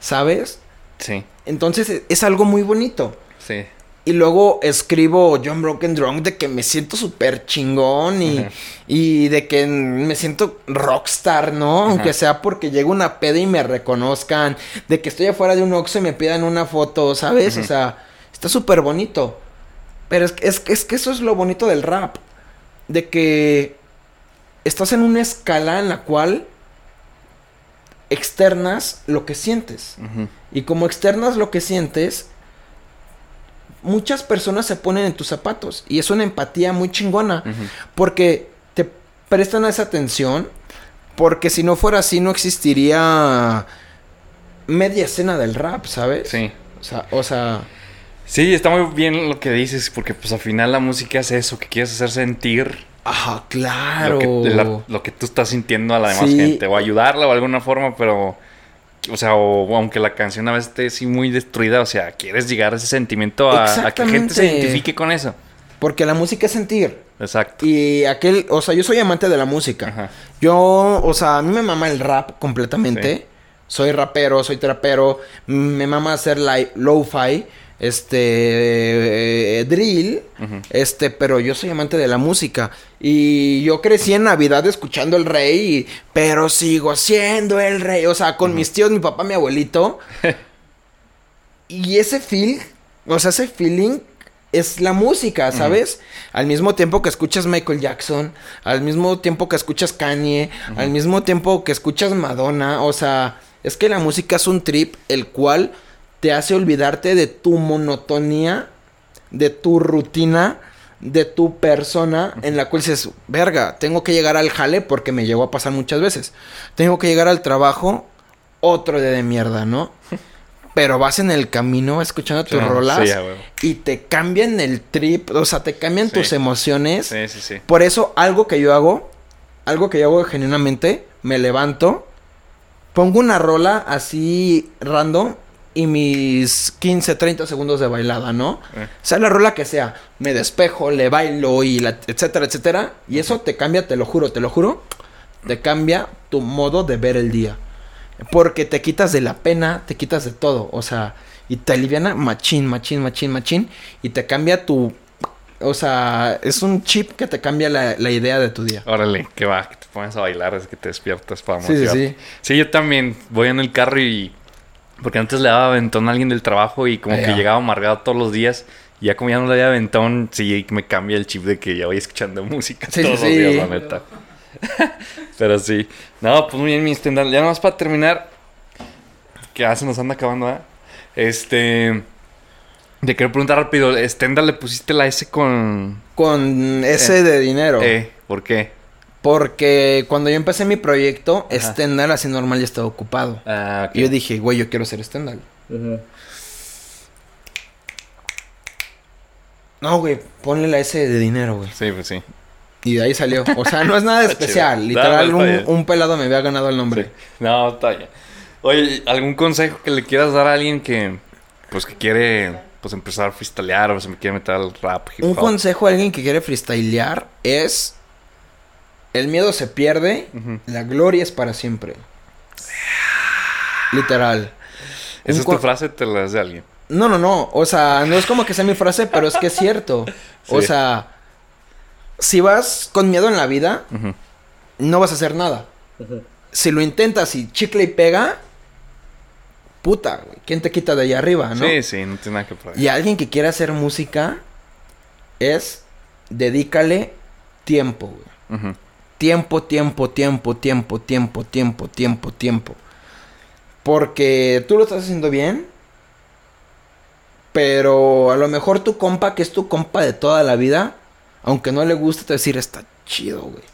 ¿Sabes? Sí, Entonces es algo muy bonito. sí. Y luego escribo John Broken Drunk de que me siento súper chingón y, y de que me siento rockstar, ¿no? Aunque sea porque llega una peda y me reconozcan, de que estoy afuera de un Oxxo y me pidan una foto, ¿sabes? O sea, está súper bonito. Pero es, que- es, que- es que eso es lo bonito del rap. De que estás en una escala en la cual externas lo que sientes. Y como externas lo que sientes, muchas personas se ponen en tus zapatos. Y es una empatía muy chingona. Porque te prestan esa atención. Porque si no fuera así, no existiría media escena del rap, ¿sabes? Sí. O sea, o sea, Sí, está muy bien lo que dices, porque pues al final la música es eso, que quieres hacer sentir ajá, claro. lo, que, la- lo que tú estás sintiendo a la demás Sí. gente, o ayudarla o de alguna forma, pero, o sea, o, aunque la canción a veces esté así muy destruida, o sea, quieres llegar a ese sentimiento a, a que gente se identifique con eso. Porque la música es sentir. Exacto. Y aquel, o sea, yo soy amante de la música. Ajá. Yo, o sea, a mí me mama el rap completamente. Sí. Soy rapero, soy trapero. Me mama hacer lo-fi, este, eh, drill. Ujú. Este, pero yo soy amante de la música. Y yo crecí en Navidad escuchando el rey, y- pero sigo siendo el rey. O sea, con mis tíos, mi papá, mi abuelito. y ese feel, o sea, ese feeling es la música, ¿sabes? Al mismo tiempo que escuchas Michael Jackson, al mismo tiempo que escuchas Kanye, al mismo tiempo que escuchas Madonna, o sea, es que la música es un trip el cual te hace olvidarte de tu monotonía, de tu rutina, de tu persona en la cual dices, verga, tengo que llegar al jale porque me llegó a pasar muchas veces. Tengo que llegar al trabajo, otro día de mierda, ¿no? Pero vas en el camino escuchando tus rolas sí, huevo. y te cambian el trip, o sea, te cambian Sí. tus emociones. Sí, sí, sí. Por eso, algo que yo hago, algo que yo hago genuinamente, me levanto, pongo una rola así random y mis 15, 30 segundos de bailada, ¿no? Eh. Sea la rola que sea, me despejo, le bailo y la, etcétera, etcétera. Y eso te cambia, te lo juro, te lo juro, te cambia tu modo de ver el día. Porque te quitas de la pena, te quitas de todo, o sea, y te aliviana machín, machín, machín, machín, y te cambia tu... O sea, es un chip que te cambia la, la idea de tu día. Órale, que va, que te pones a bailar, es que te despiertas para Sí, sí, sí. Sí, yo también voy en el carro y... Porque antes le daba aventón a alguien del trabajo y como Ya. que llegaba amargado todos los días. Y ya como ya no le daba aventón, sí me cambia el chip de que ya voy escuchando música Sí, todos sí, los días, sí. la neta. Pero sí. No, pues muy bien, mi. Ya nomás para terminar, que ya se nos anda acabando, ¿verdad? Este... Te quiero preguntar rápido, Stendhal le pusiste la S con... Con ese de dinero. Eh, ¿por qué? Porque cuando yo empecé mi proyecto, Ajá. Stendhal así normal ya estaba ocupado. Ah, ok. Y yo dije, güey, yo quiero ser Stendhal. No, güey, ponle la S de dinero, güey. Sí, pues sí. Y de ahí salió. O sea, no es nada especial. Literal, No, un, pelado me había ganado el nombre. Sí. No, está bien. Oye, ¿algún consejo que le quieras dar a alguien que, pues, que quiere pues empezar a freestylear o se me quiere meter al rap, hip Un consejo a alguien que quiere freestylear es... El miedo se pierde, la gloria es para siempre. Literal. Esa Un es tu frase, te la das de alguien. No, no, no. O sea, no es como que sea mi frase, pero es que es cierto. O sea, si vas con miedo en la vida, no vas a hacer nada. Si lo intentas y chicle y pega, puta, güey. ¿Quién te quita de allá arriba, no? Sí, sí, no tiene nada que perder. Y alguien que quiera hacer música es dedícale tiempo, güey. Tiempo, tiempo, tiempo, tiempo, tiempo, tiempo, tiempo, tiempo. Porque tú lo estás haciendo bien. Pero a lo mejor tu compa, que es tu compa de toda la vida, aunque no le guste, te va a decir, está chido, güey.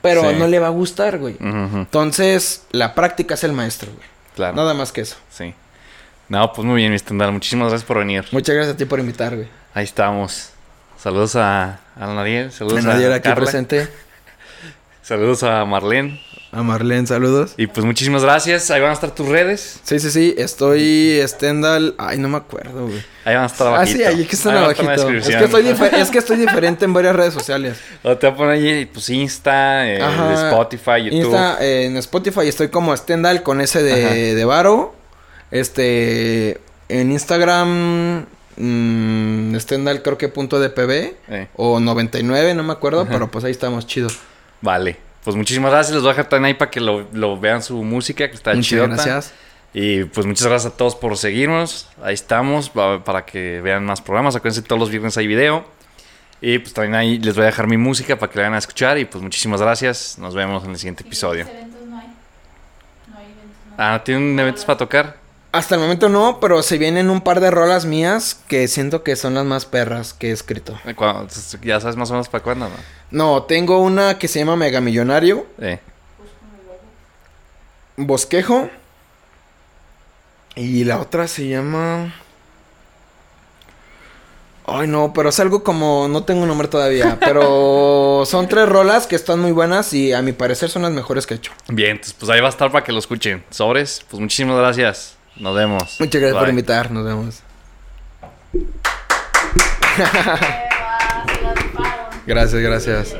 Pero Sí. no le va a gustar, güey. Entonces, la práctica es el maestro, güey. Claro. Nada más que eso. Sí. No, pues muy bien, mi Stendhal. Muchísimas gracias por venir. Muchas gracias a ti por invitar, güey. Ahí estamos. Saludos a, a Nadiel. Saludos a aquí Carla. presente. Saludos a Marlene. A Marlene, saludos. Y pues muchísimas gracias. Ahí van a estar tus redes. Sí, sí, sí. Estoy Stendhal. Ay, no me acuerdo, güey. Ahí van a estar Ah, abajito. sí, ahí aquí están Ahí abajito. Es que, estoy dife- es que estoy diferente en varias redes sociales. O te voy a poner ahí, pues, Insta, eh. Spotify, YouTube. Insta, eh, en Spotify estoy como Stendhal con ese de, de Varo. Este. En Instagram. mm, Stendhal creo que punto de PB. Eh, O 99, no me acuerdo. Ajá. Pero pues ahí estamos, chido. Vale. Pues muchísimas gracias. Les voy a dejar también ahí para que lo, lo vean su música, que está Muchas chidota. gracias. Y pues muchas gracias a todos por seguirnos. Ahí estamos pa- para que vean más programas. Acuérdense, todos los viernes hay video. Y pues también ahí les voy a dejar mi música para que la vayan a escuchar. Y pues muchísimas gracias. Nos vemos en el siguiente episodio. Eventos no hay. No hay eventos. No Ah, ¿tienen eventos para tocar? Hasta el momento no, pero se vienen un par de rolas mías que siento que son las más perras que he escrito. Ya sabes más o menos para cuándo, ¿no? No, tengo una que se llama Mega Millonario. Eh, Bosquejo. Y la otra se llama. Ay, no, pero es algo como. No tengo un nombre todavía. Pero son tres rolas que están muy buenas y a mi parecer son las mejores que he hecho. Bien, pues ahí va a estar para que lo escuchen. Sobres, pues muchísimas gracias. Nos vemos. Muchas gracias por invitar. Nos vemos. Gracias, gracias.